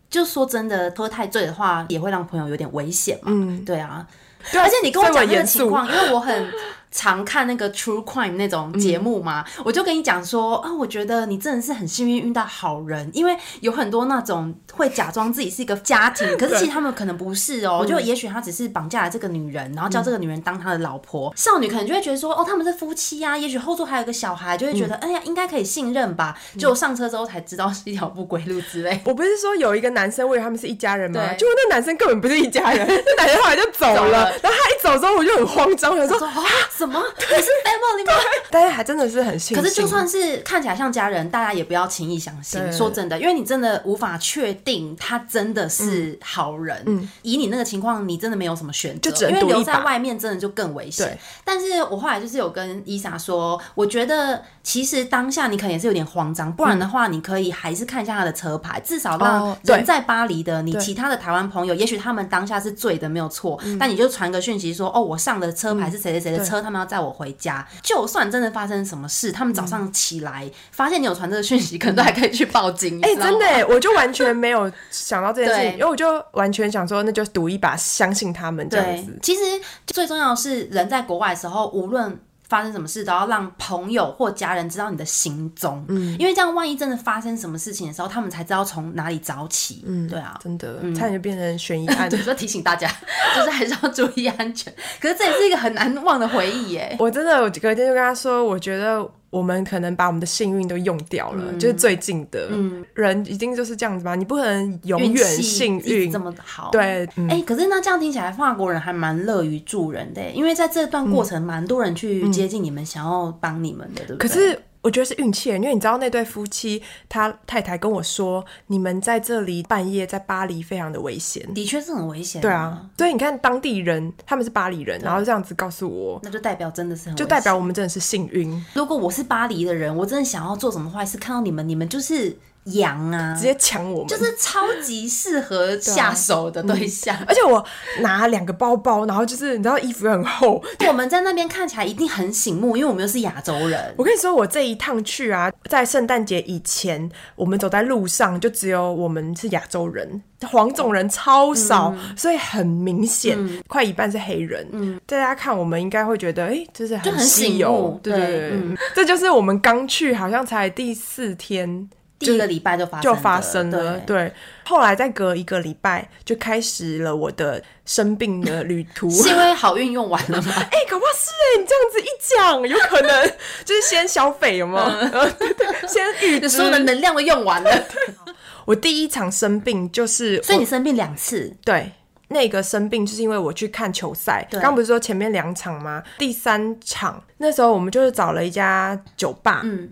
就说真的，喝太醉的话也会让朋友有点危险嘛。嗯，对啊。对，而且你跟我讲这个情况，因为我很。常看那个 True Crime 那种节目嘛，嗯、我就跟你讲说啊，我觉得你真的是很幸运遇到好人，因为有很多那种会假装自己是一个家庭，可是其实他们可能不是哦、喔，就也许他只是绑架了这个女人，然后叫这个女人当他的老婆，嗯、少女可能就会觉得说哦，他们是夫妻啊，也许后座还有个小孩，就会觉得、嗯、哎呀，应该可以信任吧，就上车之后才知道是一条不归路之类。我不是说有一个男生以为他们是一家人吗？结果那男生根本不是一家人，那男生后来就走了，走了。然后他一走之后我就很慌张，我说啊。什么？可是 family 吗？大家还真的是很幸运。可是就算是看起来像家人，大家也不要轻易相信。说真的，因为你真的无法确定他真的是好人。嗯，以你那个情况，你真的没有什么选择，因为留在外面真的就更危险。但是我后来就是有跟伊莎说，我觉得其实当下你可能也是有点慌张，不然的话，你可以还是看一下他的车牌，至少让人在巴黎的你其他的台湾朋友，也许他们当下是醉的没有错，但你就传个讯息说，哦，我上的车牌是谁谁谁的车。他们要载我回家，就算真的发生什么事，他们早上起来、嗯、发现你有传这个讯息，可能都还可以去报警。哎、欸，真的，我就完全没有想到这件事情，因为我就完全想说，那就赌一把，相信他们这样子。其实最重要的是，人在国外的时候，无论。发生什么事都要让朋友或家人知道你的行踪，嗯，因为这样万一真的发生什么事情的时候，他们才知道从哪里找起，嗯，对啊，真的，差点就变成悬疑案，就说提醒大家，就是还是要注意安全。可是这也是一个很难忘的回忆耶。我真的，我隔天就跟他说，我觉得。我们可能把我们的幸运都用掉了，嗯、就是最近的、嗯、人一定就是这样子吧？你不可能永远幸运这么好。对，哎、嗯欸，可是那这样听起来，法国人还蛮乐于助人的，因为在这段过程，蛮多人去接近你们，想要帮你们的，对不对？可是。我觉得是运气，因为你知道那对夫妻，他太太跟我说，你们在这里半夜在巴黎非常的危险，的确是很危险。对啊，所以你看当地人他们是巴黎人，然后这样子告诉我，那就代表真的是很，就代表我们真的是幸运。如果我是巴黎的人，我真的想要做什么坏事，看到你们，你们就是。羊啊，直接抢我们，就是超级适合下手的对象。对啊，嗯，而且我拿两个包包，然后就是你知道衣服很厚，我们在那边看起来一定很醒目，因为我们又是亚洲人。我跟你说，我这一趟去啊，在圣诞节以前，我们走在路上就只有我们是亚洲人，黄种人超少，嗯，所以很明显，嗯，快一半是黑人。嗯，大家看我们应该会觉得，哎，欸，这是很稀有，对对对，嗯，这就是我们刚去，好像才第四天。第一个礼拜就发就发生了，对，对。后来再隔一个礼拜，就开始了我的生病的旅途。是因为好运用完了吗？哎、欸，搞不好是哎、欸，你这样子一讲，有可能 就是先消费，有没有？先预支，所有的能量都用完了。我第一场生病就是，所以你生病两次？对，那个生病就是因为我去看球赛。刚不是说前面两场吗？第三场那时候我们就是找了一家酒吧，嗯。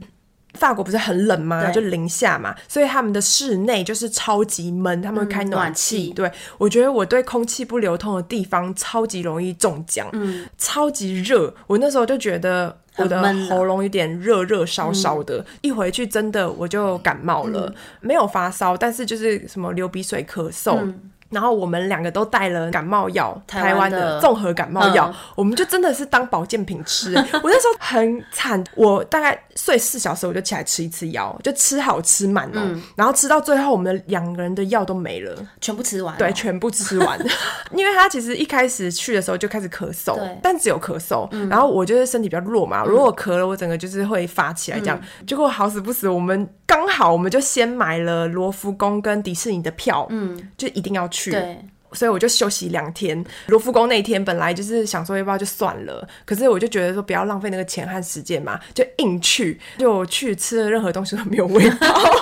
法国不是很冷吗？就零下嘛，所以他们的室内就是超级闷，他们会开暖气。嗯、对，我觉得我对空气不流通的地方超级容易中奖，嗯，超级热。我那时候就觉得我的喉咙有点热热烧烧的，嗯、一回去真的我就感冒了，嗯、没有发烧，但是就是什么流鼻水、咳嗽。嗯然后我们两个都带了感冒药，台湾的综合感冒药，嗯、我们就真的是当保健品吃。我那时候很惨，我大概睡四小时我就起来吃一次药，就吃好吃满哦。嗯、然后吃到最后，我们两个人的药都没了，全部吃完。对，全部吃完。因为他其实一开始去的时候就开始咳嗽，但只有咳嗽。嗯、然后我就是身体比较弱嘛，如果咳了，我整个就是会发起来这样。嗯、结果好死不死，我们刚好我们就先买了罗浮宫跟迪士尼的票，嗯，就一定要去。去，对，所以我就休息两天。罗浮宫那天本来就是想说要不要就算了，可是我就觉得说不要浪费那个钱和时间嘛，就硬去。就去吃的任何东西都没有味道。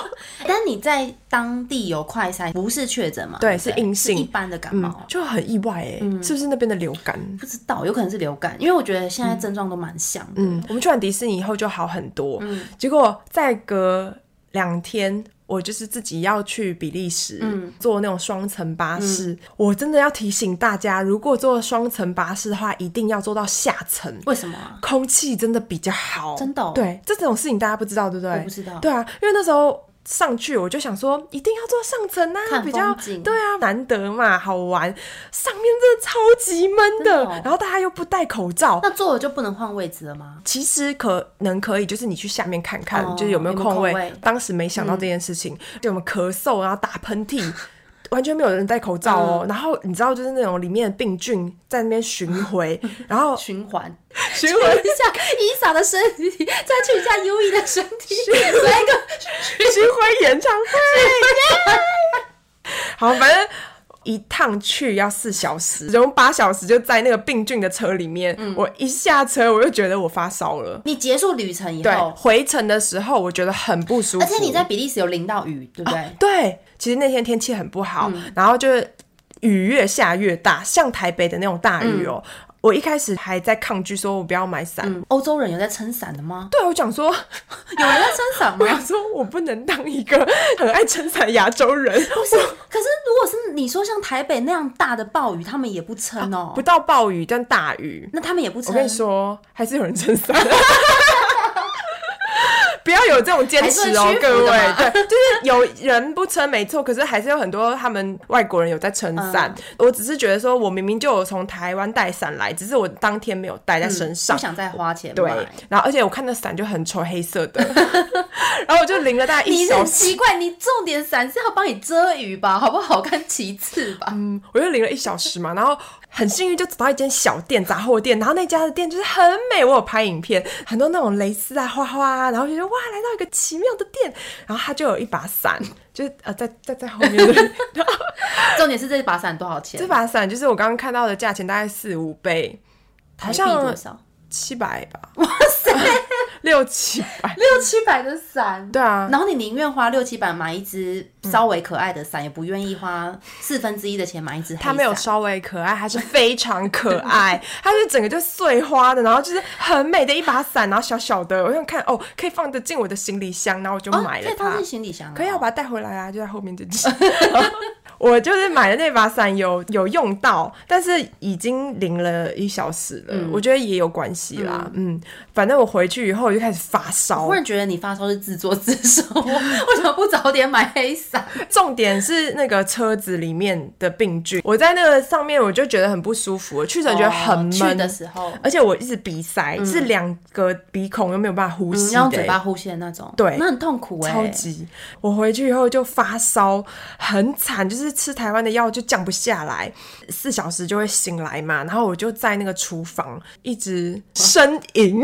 但你在当地有快筛，不是确诊嘛？对，是阴性，一般的感冒，嗯、就很意外哎，嗯、是不是那边的流感？不知道，有可能是流感，因为我觉得现在症状都蛮像的。嗯，我们去完迪士尼以后就好很多，嗯，结果再隔两天。我就是自己要去比利时，嗯、坐那种双层巴士。嗯、我真的要提醒大家，如果坐双层巴士的话，一定要坐到下层。为什么？空气真的比较好。真的、哦？对，这种事情大家不知道，对不对？我不知道。对啊，因为那时候上去，我就想说一定要坐上层啊，比较对啊，难得嘛，好玩。上面真的超级闷的，的哦然后大家又不戴口罩。那坐了就不能换位置了吗？其实可能可以，就是你去下面看看，哦就是有没有空位。有没有空位当时没想到这件事情，就我们咳嗽，然后打喷嚏。完全没有人戴口罩哦，嗯、然后你知道，就是那种里面的病菌在那边巡回，然后循环循环一下伊莎的身体，再去一下 U E 的身体，来一个巡回演唱会。好，反正一趟去要四小时，然后八小时就在那个病菌的车里面。嗯、我一下车我就觉得我发烧了。你结束旅程以后，回程的时候我觉得很不舒服，而且你在比利时有淋到雨，对不对？哦、对。其实那天天气很不好，嗯、然后就是雨越下越大，像台北的那种大雨哦。嗯、我一开始还在抗拒，说我不要买伞。嗯、欧洲人有在撑伞的吗？对，我讲说 有人在撑伞吗？我想说我不能当一个很爱撑伞的亚洲人。不是，可是如果是你说像台北那样大的暴雨，他们也不撑哦、啊。不到暴雨，但大雨，那他们也不撑。我跟你说，还是有人撑伞。不要有这种坚持哦，各位。对，就是有人不撑没错，可是还是有很多他们外国人有在撑伞。嗯、我只是觉得说，我明明就有从台湾带伞来，只是我当天没有带在身上，嗯、不想再花钱。对，然后而且我看那伞就很丑，黑色的，然后我就淋了大概一小时。你很奇怪，你重点伞是要帮你遮雨吧？好不好看其次吧。嗯，我就淋了一小时嘛，然后很幸运就找到一间小店杂货店，然后那家的店就是很美，我有拍影片，很多那种蕾丝啊、花花啊，然后就觉得哇。哇，来到一个奇妙的店，然后他就有一把伞，就是呃，在在在后面。重点是这把伞多少钱？这把伞就是我刚刚看到的价钱，大概四五倍，好像多少？七百吧。哇塞！六七百，六七百的伞，对啊。然后你宁愿花六七百买一只稍微可爱的伞，嗯、也不愿意花四分之一的钱买一只。它没有稍微可爱，它是非常可爱，它是整个就碎花的，然后就是很美的一把伞，然后小小的，我想看哦，可以放得进我的行李箱，然后我就买了它。哦、可以放进行李箱、哦，可以，我把它带回来啊，就在后面这只。我就是买的那把伞有有用到，但是已经淋了一小时了，嗯、我觉得也有关系啦。嗯，嗯，反正我回去以后我就开始发烧。我忽然觉得你发烧是自作自受，为什么不早点买黑伞？重点是那个车子里面的病菌，我在那个上面我就觉得很不舒服，去程觉得很闷、哦、的时候，而且我一直鼻塞，嗯、是两个鼻孔又没有办法呼吸、欸，用、嗯、嘴巴呼吸的那种，对，那很痛苦哎、欸，超级。我回去以后就发烧，很惨，就是吃台湾的药。就降不下来，四小时就会醒来嘛。然后我就在那个厨房一直呻吟。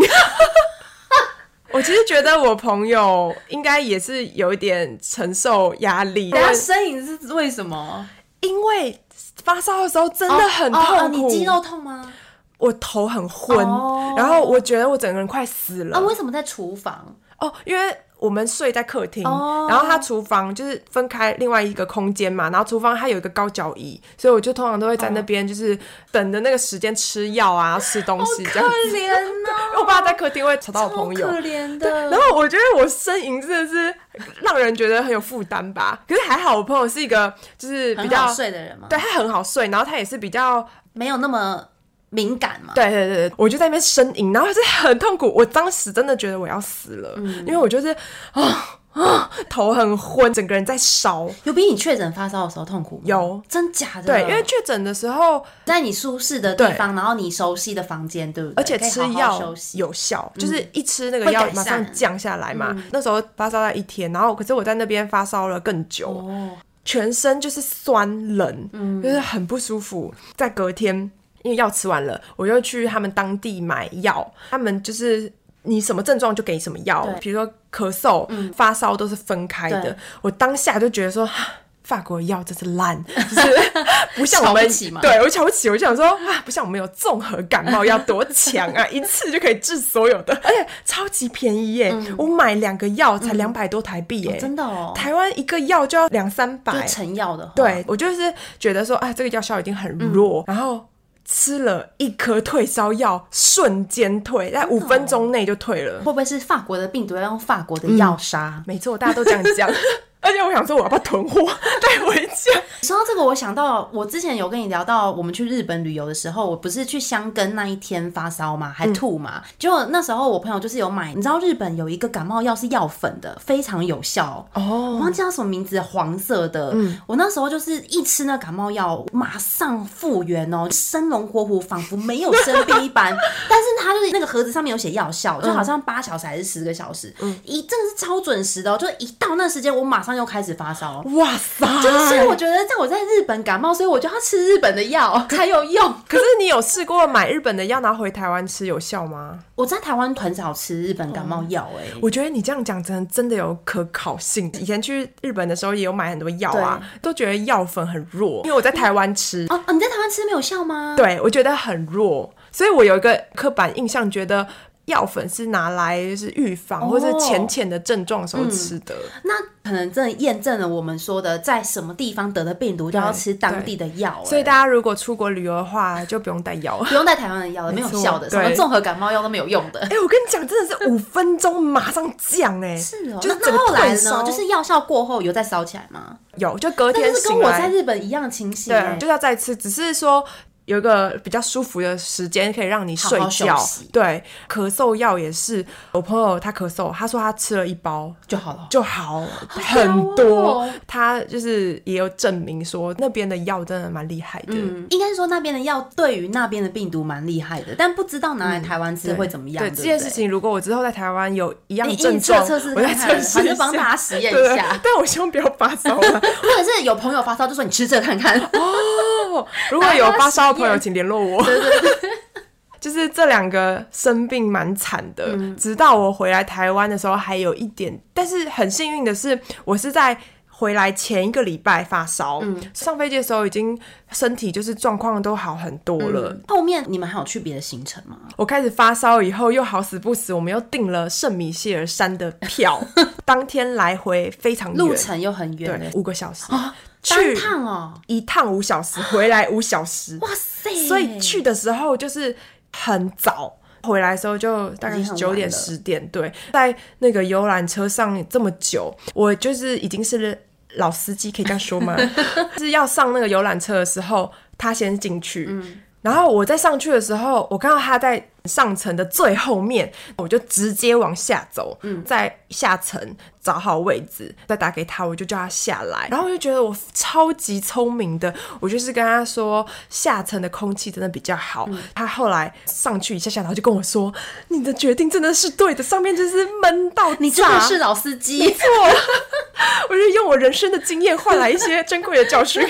我其实觉得我朋友应该也是有一点承受压力。他呻吟是为什么？因为发烧的时候真的很痛苦。哦哦哦、你肌肉痛吗？我头很昏，哦、然后我觉得我整个人快死了。啊，为什么在厨房？哦，因为。我们睡在客厅，oh. 然后他厨房就是分开另外一个空间嘛，然后厨房它有一个高脚椅，所以我就通常都会在那边，就是等的那个时间吃药啊，吃东西这样子。可怜哦，因 为我爸在客厅会吵到我朋友，可怜的。然后我觉得我呻吟真的是让人觉得很有负担吧，可是还好我朋友是一个就是比较睡的人嘛，对，他很好睡，然后他也是比较没有那么。敏感嘛？对对对，我就在那边呻吟，然后是很痛苦。我当时真的觉得我要死了，嗯、因为我就是啊啊，头很昏，整个人在烧。有比你确诊发烧的时候痛苦吗？有，真假的？对，因为确诊的时候在你舒适的地方，然后你熟悉的房间，对不对？而且吃药有效，嗯、就是一吃那个药马上降下来嘛。嗯、那时候发烧了一天，然后可是我在那边发烧了更久，哦、全身就是酸冷，嗯、就是很不舒服。在隔天。因为药吃完了，我又去他们当地买药。他们就是你什么症状就给什么药，比如说咳嗽、嗯、发烧都是分开的。我当下就觉得说，法国的药真是烂，就是不像我们。对，我瞧不起，我就想说啊，不像我们有综合感冒药多强啊，一次就可以治所有的，而且超级便宜耶！嗯、我买两个药才两百多台币耶、嗯哦，真的哦。台湾一个药就要两三百，成药的话。对，我就是觉得说，啊，这个药效已经很弱，嗯、然后。吃了一颗退烧药，瞬间退，在五分钟内就退了。会不会是法国的病毒要用法国的药杀？没错，大家都这样讲。而且我想说，我要不要囤货 带回家？说到这个，我想到我之前有跟你聊到，我们去日本旅游的时候，我不是去箱根那一天发烧嘛，还吐嘛。结果、嗯、那时候我朋友就是有买，你知道日本有一个感冒药是药粉的，非常有效哦。我忘记叫什么名字，黄色的。嗯，我那时候就是一吃那感冒药，马上复原哦，生龙活虎，仿佛没有生病一般。但是它就是那个盒子上面有写药效，就好像八小时还是十个小时，嗯，一真的是超准时的、哦，就一到那时间，我马上又开始发烧。哇塞！就是我觉得在我在日本感冒，所以我就要吃日本的药才有用。可是你有试过买日本的药拿回台湾吃有效吗？我在台湾很少吃日本感冒药，哎，我觉得你这样讲真的真的有可考性。以前去日本的时候也有买很多药啊，都觉得药粉很弱，因为我在台湾吃。哦哦，你在台湾吃没有效吗？对，我觉得很弱，所以我有一个刻板印象，觉得。药粉是拿来是预防或者浅浅的症状的时候吃的，嗯，那可能真的验证了我们说的，在什么地方得的病毒就要吃当地的药。所以大家如果出国旅游的话，就不用带药，不用带台湾的药了，没有效的，什么综合感冒药都没有用的。哎、欸，我跟你讲，真的是五分钟马上降哎，是哦。就是那后来呢？就是药效过后有再烧起来吗？有，就隔天是跟我在日本一样清醒，对，就要再吃，只是说。有一个比较舒服的时间可以让你睡觉，好好对，咳嗽药也是。我朋友他咳嗽，他说他吃了一包就好了，就好很多。他就是也有证明说那边的药真的蛮厉害的。嗯，应该是说那边的药对于那边的病毒蛮厉害的，但不知道拿来台湾吃会怎么样。对，这件事情，如果我之后在台湾有一样症状，测试我再测试，反正帮大家实验一下。但我希望不要发烧了，或者是有朋友发烧，就说你吃这看看。哦，如果有发烧。朋友，请联络我。对对对，就是这两个生病蛮惨的，嗯、直到我回来台湾的时候还有一点，但是很幸运的是，我是在回来前一个礼拜发烧，嗯、上飞机的时候已经身体就是状况都好很多了。嗯、后面你们还有去别的行程吗？我开始发烧以后，又好死不死，我们又订了圣米歇尔山的票，当天来回非常远，路程又很远，对，五个小时。啊去趟哦，一趟五小时，回来五小时，哇塞！所以去的时候就是很早，回来的时候就大概是九点十点。对，在那个游览车上这么久，我就是已经是老司机，可以这样说吗？是要上那个游览车的时候，他先进去。嗯然后我在上去的时候，我看到他在上层的最后面，我就直接往下走，嗯，在下层找好位置，再打给他，我就叫他下来。然后我就觉得我超级聪明的，我就是跟他说下层的空气真的比较好。嗯、他后来上去一下下，然后就跟我说：“你的决定真的是对的，上面就是闷到你真的是老司机。”没错，我就用我人生的经验换来一些珍贵的教训。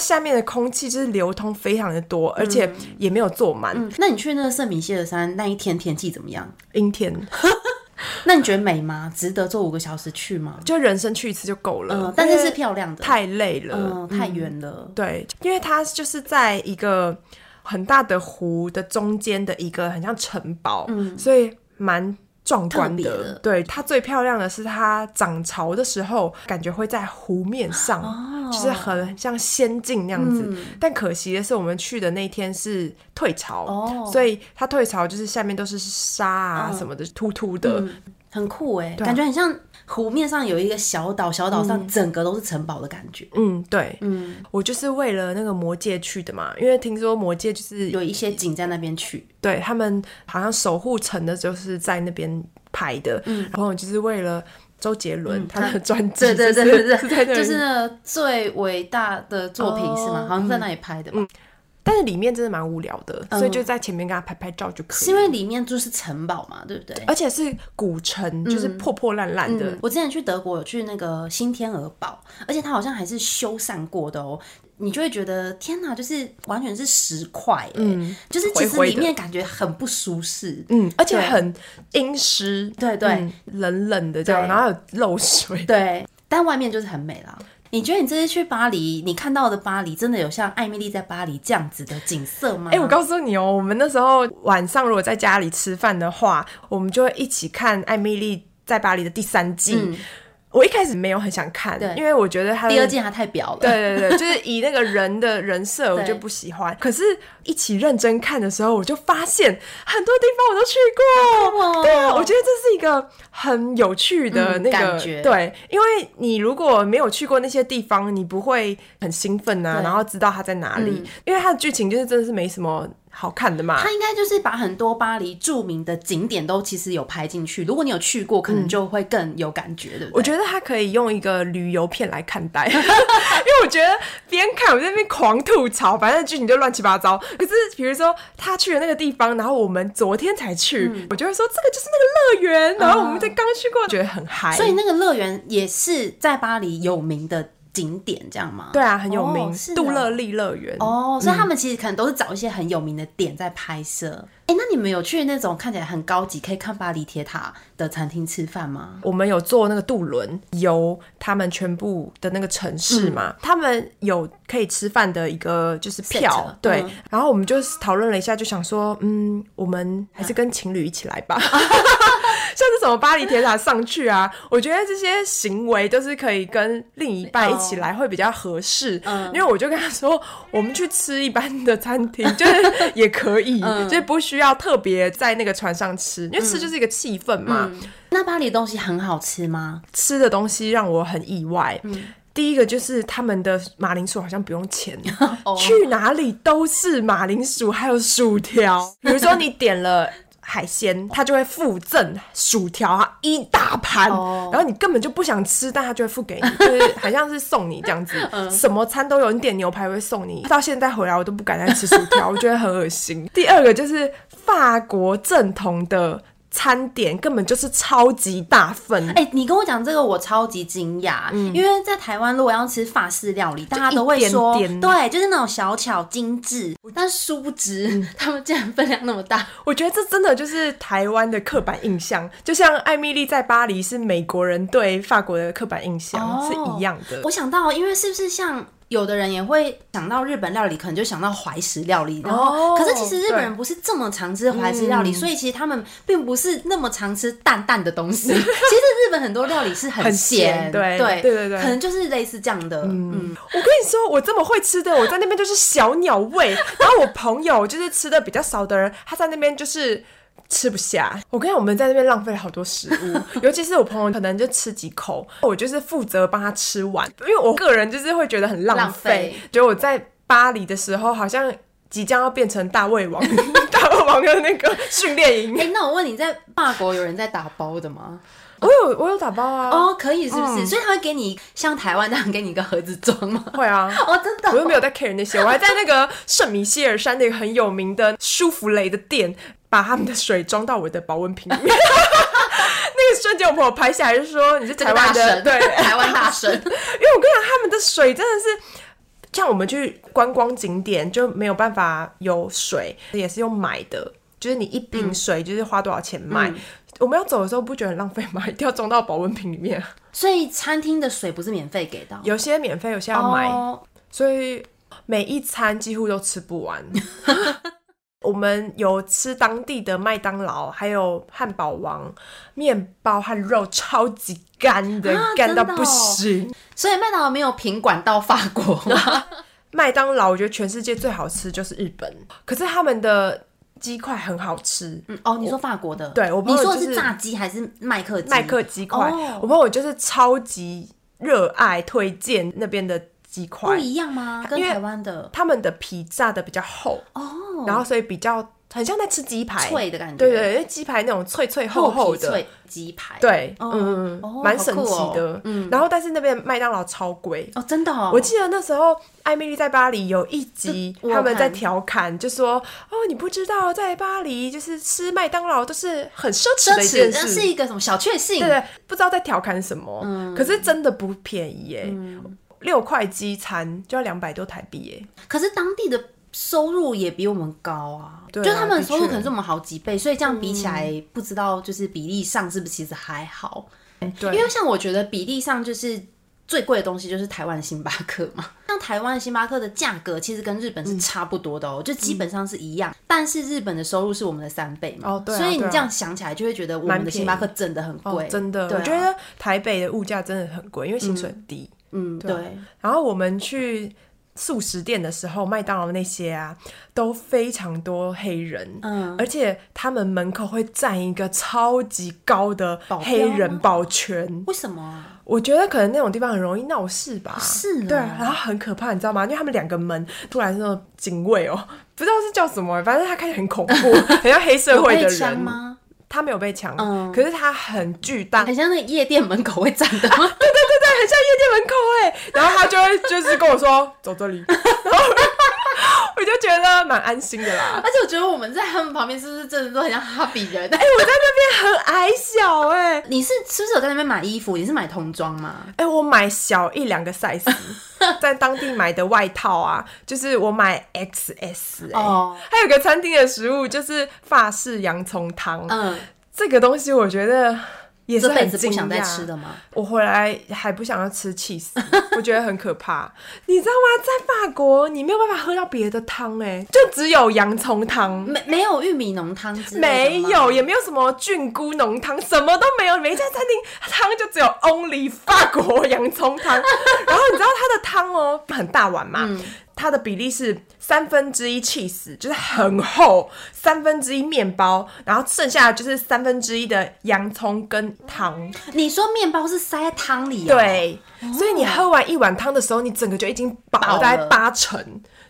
下面的空气就是流通非常的多，而且也没有坐满。嗯嗯。那你去那个圣米歇尔山那一天天气怎么样？阴天。那你觉得美吗？值得坐五个小时去吗？就人生去一次就够了。嗯，但是是漂亮的。太累了，嗯，太远了。对，因为它就是在一个很大的湖的中间的一个很像城堡，嗯，所以蛮。壮观的，的。对，它最漂亮的是它涨潮的时候，感觉会在湖面上，哦、就是很像仙境那样子。嗯、但可惜的是，我们去的那天是退潮，哦、所以它退潮就是下面都是沙啊什么的，凸凸的，嗯、很酷哎，啊、感觉很像。湖面上有一个小岛，小岛上整个都是城堡的感觉。嗯，对，嗯，我就是为了那个魔界去的嘛，因为听说魔界就是有一些景在那边去，对他们好像守护城的就是在那边拍的。嗯，然后就是为了周杰伦、嗯、他的专辑，对对对对对，就是 那最伟大的作品是吗？哦、好像在那里拍的嘛。嗯但是里面真的蛮无聊的，嗯、所以就在前面跟他拍拍照就可以。是因为里面就是城堡嘛，对不对？而且是古城，就是破破烂烂的、嗯嗯。我之前去德国有去那个新天鹅堡，而且它好像还是修缮过的哦。你就会觉得天哪，就是完全是石块，嗯，就是其实里面感觉很不舒适，嗯，而且很阴湿，对对、嗯，冷冷的这样，然后有漏水，对，但外面就是很美啦。你觉得你这次去巴黎，你看到的巴黎真的有像艾米丽在巴黎这样子的景色吗？哎、欸，我告诉你哦，我们那时候晚上如果在家里吃饭的话，我们就会一起看艾米丽在巴黎的第三季。嗯我一开始没有很想看，对，因为我觉得他第二季他太表了。对对对，就是以那个人的人设，我就不喜欢。可是一起认真看的时候，我就发现很多地方我都去过。哦、对啊，我觉得这是一个很有趣的那个、嗯、感觉。对，因为你如果没有去过那些地方，你不会很兴奋啊，然后知道它在哪里。嗯、因为它的剧情就是真的是没什么。好看的嘛？他应该就是把很多巴黎著名的景点都其实有拍进去。如果你有去过，可能就会更有感觉的。我觉得他可以用一个旅游片来看待，因为我觉得边看我在那边狂吐槽，反正剧情就乱七八糟。可是比如说他去的那个地方，然后我们昨天才去，嗯、我就会说这个就是那个乐园，然后我们才刚去过，觉得很嗨。所以那个乐园也是在巴黎有名的。景点这样吗？对啊，很有名，哦、杜乐丽乐园。哦，所以他们其实可能都是找一些很有名的点在拍摄。哎、嗯，那你们有去那种看起来很高级，可以看巴黎铁塔的餐厅吃饭吗？我们有坐那个渡轮游他们全部的那个城市嘛，嗯、他们有可以吃饭的一个就是票，Set, 对。嗯、然后我们就讨论了一下，就想说，嗯，我们还是跟情侣一起来吧。像是什么巴黎铁塔上去啊，我觉得这些行为都是可以跟另一半一起来会比较合适。嗯，因为我就跟他说，我们去吃一般的餐厅 就是也可以，就是不需要特别在那个船上吃，因为吃就是一个气氛嘛。那巴黎东西很好吃吗？吃的东西让我很意外。嗯，第一个就是他们的马铃薯好像不用钱，去哪里都是马铃薯，还有薯条。比如说你点了。海鲜，他就会附赠薯条一大盘，oh. 然后你根本就不想吃，但他就会付给你，就是好像是送你这样子，什么餐都有，你点牛排会送你。到现在回来我都不敢再吃薯条，我觉得很恶心。第二个就是法国正统的。餐点根本就是超级大份，哎、欸，你跟我讲这个，我超级惊讶，嗯、因为在台湾如果要吃法式料理，大家都会说，对，就是那种小巧精致，但殊不知、嗯、他们竟然分量那么大。我觉得这真的就是台湾的刻板印象，就像艾米丽在巴黎是美国人对法国的刻板印象、哦、是一样的。我想到，因为是不是像？有的人也会想到日本料理，可能就想到怀石料理。然后，可是其实日本人不是这么常吃怀石料理，所以其实他们并不是那么常吃淡淡的东西。其实日本很多料理是很咸，对对对对，可能就是类似这样的。嗯，我跟你说，我这么会吃的，我在那边就是小鸟胃。然后我朋友就是吃的比较少的人，他在那边就是。吃不下，我跟你讲，我们在那边浪费了好多食物，尤其是我朋友可能就吃几口，我就是负责帮他吃完，因为我个人就是会觉得很浪费。浪费。就我在巴黎的时候，好像即将要变成大胃王，大胃王的那个训练营。哎、欸，那我问你在法国有人在打包的吗？我有，我有打包啊。哦，可以是不是？嗯、所以他会给你像台湾那样给你一个盒子装吗？会啊。哦，真的、哦。我又没有在 care 那些，我还在那个圣米歇尔山那个很有名的舒芙蕾的店。把他们的水装到我的保温瓶里面，那个瞬间我朋友拍下来就说：“你是台湾的，对，台湾大神。”因为我跟你讲，他们的水真的是像我们去观光景点就没有办法有水，也是用买的，就是你一瓶水就是花多少钱买。嗯、我们要走的时候不觉得很浪费吗？一定要装到保温瓶里面。所以餐厅的水不是免费给的，有些免费，有些要买，哦、所以每一餐几乎都吃不完。我们有吃当地的麦当劳，还有汉堡王，面包和肉超级干的，干、啊、到不行。哦、所以麦当劳没有品管到法国吗？麦当劳我觉得全世界最好吃就是日本，可是他们的鸡块很好吃。嗯、哦，你说法国的？对，我你说的是炸鸡还是麦克鸡？麦克鸡块。哦、我朋友就是超级热爱推荐那边的。鸡块不一样吗？跟台湾的，他们的皮炸的比较厚哦，然后所以比较很像在吃鸡排脆的感觉。对对，因为鸡排那种脆脆厚厚的鸡排，对，嗯嗯，蛮神奇的。嗯，然后但是那边麦当劳超贵哦，真的。我记得那时候艾米丽在巴黎有一集，他们在调侃，就说哦，你不知道在巴黎就是吃麦当劳都是很奢侈的一件事，是一个什么小确幸？对对，不知道在调侃什么。嗯，可是真的不便宜耶。六块鸡餐就要两百多台币耶，可是当地的收入也比我们高啊，对啊，就他们的收入可能是我们好几倍，所以这样比起来，不知道就是比例上是不是其实还好？因为像我觉得比例上就是。最贵的东西就是台湾的星巴克嘛。像台湾的星巴克的价格其实跟日本是差不多的哦，嗯、就基本上是一样。嗯、但是日本的收入是我们的三倍嘛，哦对啊、所以你这样想起来就会觉得我们的星巴克真的很贵、哦，真的。啊、我觉得台北的物价真的很贵，因为薪水很低。嗯，对。对然后我们去。素食店的时候，麦当劳那些啊，都非常多黑人，嗯，而且他们门口会站一个超级高的黑人保全。为什么啊？我觉得可能那种地方很容易闹事吧。是，对，然后很可怕，你知道吗？因为他们两个门突然那种警卫哦，不知道是叫什么，反正他看起来很恐怖，很像黑社会的人吗？他没有被抢，嗯，可是他很巨大，很像那个夜店门口会站的吗？对对对对，很像夜店门口哎。然后他就会就是跟我说 走这里，然后 我就觉得蛮安心的啦。而且我觉得我们在他们旁边是不是真的都很像哈比人？哎，我在那边很矮小哎。你是是不是有在那边买衣服？你是买童装吗？哎，我买小一两个 size，在当地买的外套啊，就是我买 XS 哎。哦，还有个餐厅的食物就是法式洋葱汤，嗯。这个东西我觉得也是。不想再吃的吗？我回来还不想要吃起司，我觉得很可怕。你知道吗？在法国你没有办法喝到别的汤，哎，就只有洋葱汤，没没有玉米浓汤，没有，也没有什么菌菇浓汤，什么都没有。每一家餐厅汤就只有 only 法国洋葱汤。然后你知道它的汤哦，很大碗嘛。嗯它的比例是三分之一 cheese，就是很厚；三分之一面包，然后剩下的就是三分之一的洋葱跟汤。你说面包是塞在汤里？对，所以你喝完一碗汤的时候，你整个就已经饱了大概八成，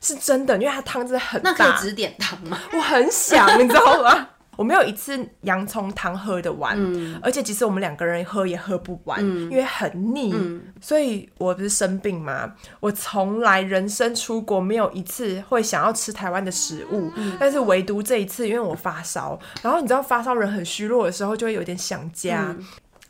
是真的，因为它汤真的很大。那可以只点汤吗？我很想，你知道吗？我没有一次洋葱汤喝得完，嗯、而且其实我们两个人喝也喝不完，嗯、因为很腻。嗯、所以我不是生病嘛？我从来人生出国没有一次会想要吃台湾的食物，嗯、但是唯独这一次，因为我发烧，然后你知道发烧人很虚弱的时候，就会有点想家，嗯、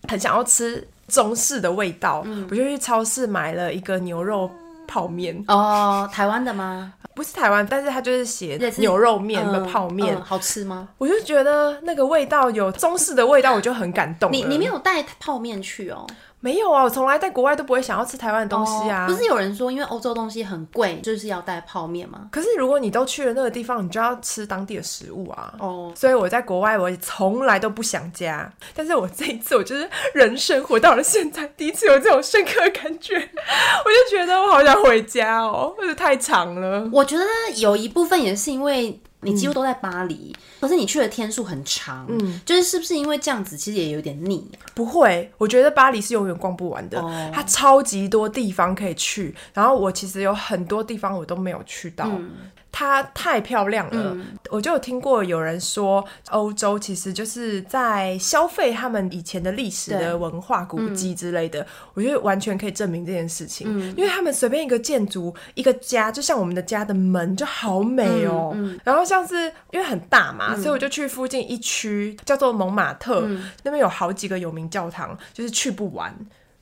很想要吃中式的味道，嗯、我就去超市买了一个牛肉泡面。哦，台湾的吗？不是台湾，但是它就是写牛肉面的泡面，好吃吗？我就觉得那个味道有中式的味道，我就很感动。你你没有带泡面去哦？没有啊，我从来在国外都不会想要吃台湾的东西啊。不是有人说，因为欧洲东西很贵，就是要带泡面吗？可是如果你都去了那个地方，你就要吃当地的食物啊。哦，所以我在国外我从来都不想家，但是我这一次我就是人生活到了现在，第一次有这种深刻的感觉，我就觉得我好想回家哦，或者太长了。我觉得有一部分也是因为。你几乎都在巴黎，嗯、可是你去的天数很长，嗯，就是是不是因为这样子，其实也有点腻？不会，我觉得巴黎是永远逛不完的，哦、它超级多地方可以去，然后我其实有很多地方我都没有去到。嗯它太漂亮了，嗯、我就有听过有人说，欧洲其实就是在消费他们以前的历史的文化古迹之类的。嗯、我觉得完全可以证明这件事情，嗯、因为他们随便一个建筑、一个家，就像我们的家的门，就好美哦。然后像是因为很大嘛，嗯、所以我就去附近一区叫做蒙马特，嗯、那边有好几个有名教堂，就是去不完。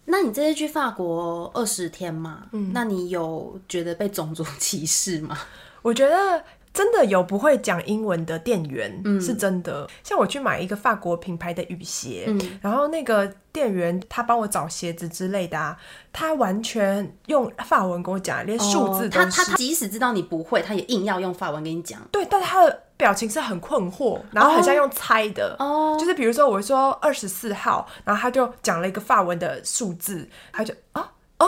那你这次去法国二十天嘛？嗯、那你有觉得被种族歧视吗？我觉得真的有不会讲英文的店员，嗯、是真的。像我去买一个法国品牌的雨鞋，嗯、然后那个店员他帮我找鞋子之类的啊，他完全用法文跟我讲，连数字都是。哦、他他即使知道你不会，他也硬要用法文跟你讲。对，但他的表情是很困惑，然后很像用猜的。哦，就是比如说我说二十四号，然后他就讲了一个法文的数字，他就啊。哦，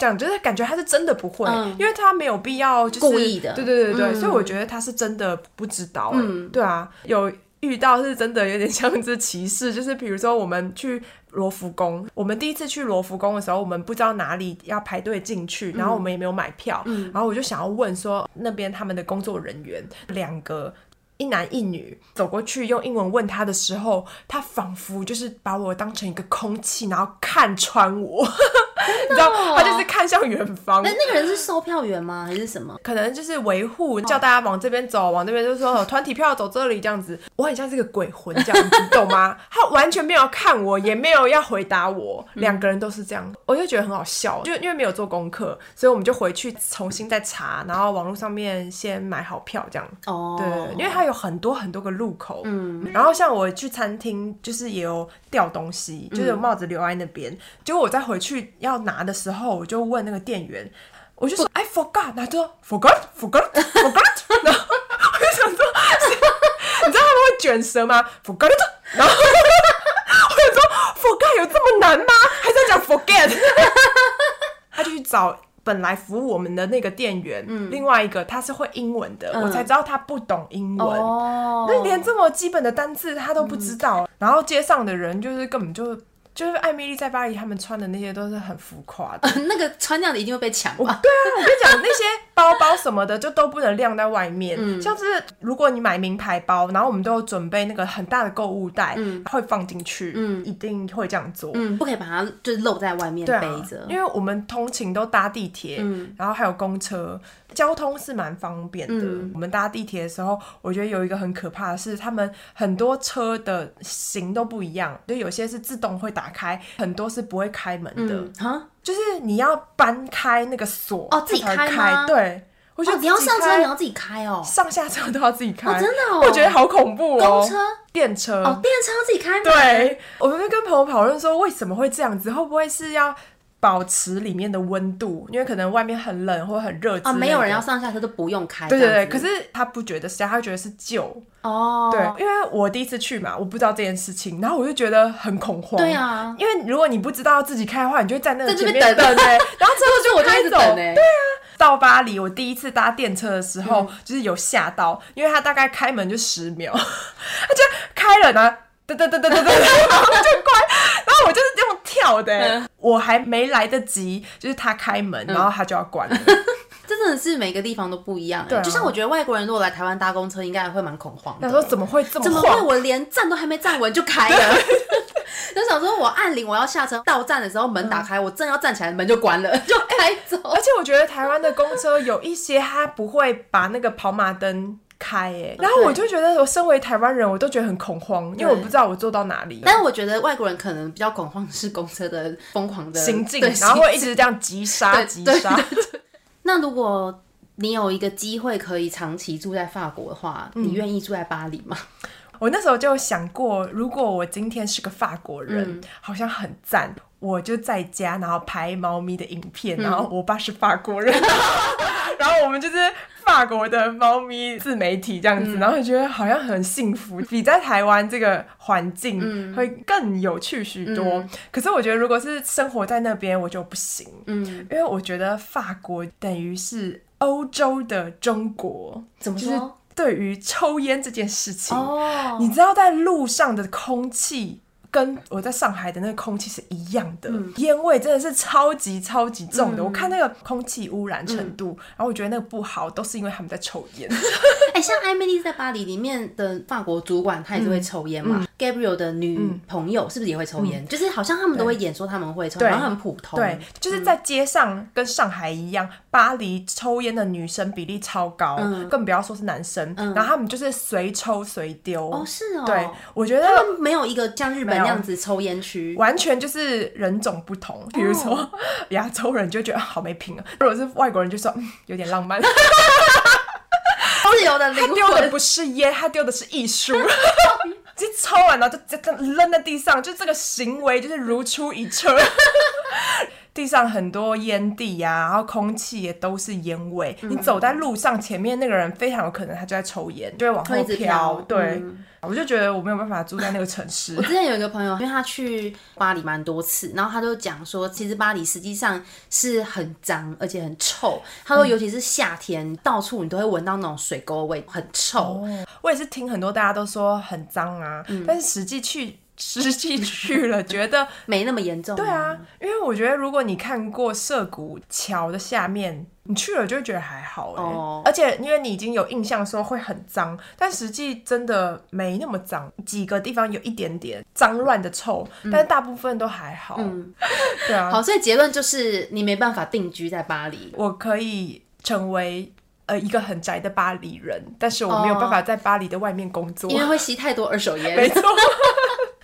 这样就是感觉他是真的不会，嗯、因为他没有必要就是故意的，对对对对，嗯、所以我觉得他是真的不知道。嗯，对啊，有遇到是真的有点像是歧视，就是比如说我们去罗浮宫，我们第一次去罗浮宫的时候，我们不知道哪里要排队进去，然后我们也没有买票，嗯、然后我就想要问说那边他们的工作人员两个。一男一女走过去，用英文问他的时候，他仿佛就是把我当成一个空气，然后看穿我，你知道，他就是看向远方。那那个人是售票员吗？还是什么？可能就是维护，叫大家往这边走，往那边就是说团体票走这里这样子。我很像是个鬼魂这样子，懂吗？他完全没有看我，也没有要回答我，两个人都是这样，我就觉得很好笑。就因为没有做功课，所以我们就回去重新再查，然后网络上面先买好票这样。哦，对，因为他有。有很多很多个路口，嗯，然后像我去餐厅，就是也有掉东西，就是有帽子留在那边。结果我再回去要要拿的时候，我就问那个店员，我就说 I forgot，他说 forgot，forgot，forgot，然后我就想说，你知道他们会卷舌吗？forgot，然后我就说 forgot 有这么难吗？还在讲 forget，他就去找。本来服务我们的那个店员，嗯、另外一个他是会英文的，嗯、我才知道他不懂英文，那、哦、连这么基本的单字他都不知道。嗯、然后街上的人就是根本就。就是艾米丽在巴黎，他们穿的那些都是很浮夸的，呃，那个穿那样的一定会被抢吧？对啊，我跟你讲，那些包包什么的就都不能晾在外面。嗯，像是如果你买名牌包，然后我们都有准备那个很大的购物袋，嗯，会放进去，嗯，一定会这样做，嗯，不可以把它就是露在外面背着，啊，因为我们通勤都搭地铁，嗯，然后还有公车。交通是蛮方便的。嗯、我们搭地铁的时候，我觉得有一个很可怕的是，他们很多车的型都不一样，就有些是自动会打开，很多是不会开门的。嗯、就是你要搬开那个锁哦，自己开吗？对，我觉得、哦、你要上车，你要自己开哦，上下车都要自己开，哦、真的哦，我觉得好恐怖哦。公车、电车哦，电车要自己开。对，我们就跟朋友讨论说，为什么会这样子？会不会是要？保持里面的温度，因为可能外面很冷或很热啊，没有人要上下车都不用开。对对对，可是他不觉得是，他觉得是旧哦。对，因为我第一次去嘛，我不知道这件事情，然后我就觉得很恐慌。对啊，因为如果你不知道自己开的话，你就会在那个前面等，对。然后之后就我就一直等。对啊，到巴黎，我第一次搭电车的时候，就是有吓到，因为他大概开门就十秒，他就开了呢。对对对对对对，然后就关，然后我就是这样跳的，嗯、我还没来得及，就是他开门，然后他就要关了。嗯、这真的是每个地方都不一样，对、啊，就像我觉得外国人如果来台湾搭公车，应该会蛮恐慌的。他说怎么会这么？怎么会？我连站都还没站稳就开了？就想说我按铃，我要下车到站的时候门打开，嗯、我正要站起来，门就关了，就开走。而且我觉得台湾的公车有一些，他不会把那个跑马灯。开耶，然后我就觉得，我身为台湾人，我都觉得很恐慌，因为我不知道我坐到哪里。但是我觉得外国人可能比较恐慌是公车的疯狂的行进，然后会一直这样急刹急刹。那如果你有一个机会可以长期住在法国的话，你愿意住在巴黎吗？我那时候就想过，如果我今天是个法国人，好像很赞，我就在家，然后拍猫咪的影片，然后我爸是法国人，然后我们就是。法国的猫咪自媒体这样子，嗯、然后觉得好像很幸福，比在台湾这个环境会更有趣许多。嗯、可是我觉得，如果是生活在那边，我就不行。嗯，因为我觉得法国等于是欧洲的中国，怎么说？对于抽烟这件事情，哦，你知道在路上的空气。跟我在上海的那个空气是一样的，烟、嗯、味真的是超级超级重的。嗯、我看那个空气污染程度，嗯、然后我觉得那个不好，都是因为他们在抽烟。哎、欸，像艾米丽在巴黎里面的法国主管，他也是会抽烟嘛、嗯、？Gabriel 的女朋友是不是也会抽烟？嗯、就是好像他们都会演说他们会抽，对然后很普通。对，就是在街上跟上海一样，巴黎抽烟的女生比例超高，嗯、更不要说是男生。嗯、然后他们就是随抽随丢。哦，是哦。对，我觉得他们没有一个像日本。那样子抽烟区，完全就是人种不同。比如说 亚洲人就觉得好没品啊，如果是外国人就说嗯有点浪漫。自由的灵魂，他丢的不是烟，他丢的是艺术。就抽完了就这扔在地上，就这个行为就是如出一辙。地上很多烟蒂呀，然后空气也都是烟味。嗯、你走在路上，前面那个人非常有可能他就在抽烟，就会往后飘。对，嗯、我就觉得我没有办法住在那个城市。我之前有一个朋友，因为他去巴黎蛮多次，然后他就讲说，其实巴黎实际上是很脏而且很臭。他说，尤其是夏天，嗯、到处你都会闻到那种水沟味，很臭。哦、我也是听很多大家都说很脏啊，嗯、但是实际去。实际去了，觉得 没那么严重。对啊，因为我觉得如果你看过涩谷桥的下面，你去了就会觉得还好哎。哦。而且因为你已经有印象说会很脏，但实际真的没那么脏，几个地方有一点点脏乱的臭，但是大部分都还好。嗯。对啊。好，所以结论就是你没办法定居在巴黎。我可以成为呃一个很宅的巴黎人，但是我没有办法在巴黎的外面工作，因为会吸太多二手烟。没错。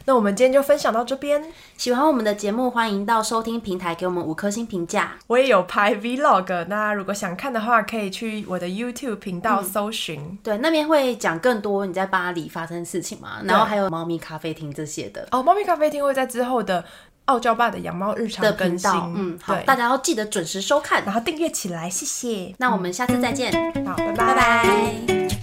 那我们今天就分享到这边。喜欢我们的节目，欢迎到收听平台给我们五颗星评价。我也有拍 Vlog，那如果想看的话，可以去我的 YouTube 频道搜寻。嗯、对，那边会讲更多你在巴黎发生的事情嘛，然后还有猫咪咖啡厅这些的。哦，猫咪咖啡厅会在之后的傲娇爸的养猫日常的更新。嗯，好，大家要记得准时收看，然后订阅起来，谢谢。那我们下次再见，好，拜拜拜拜。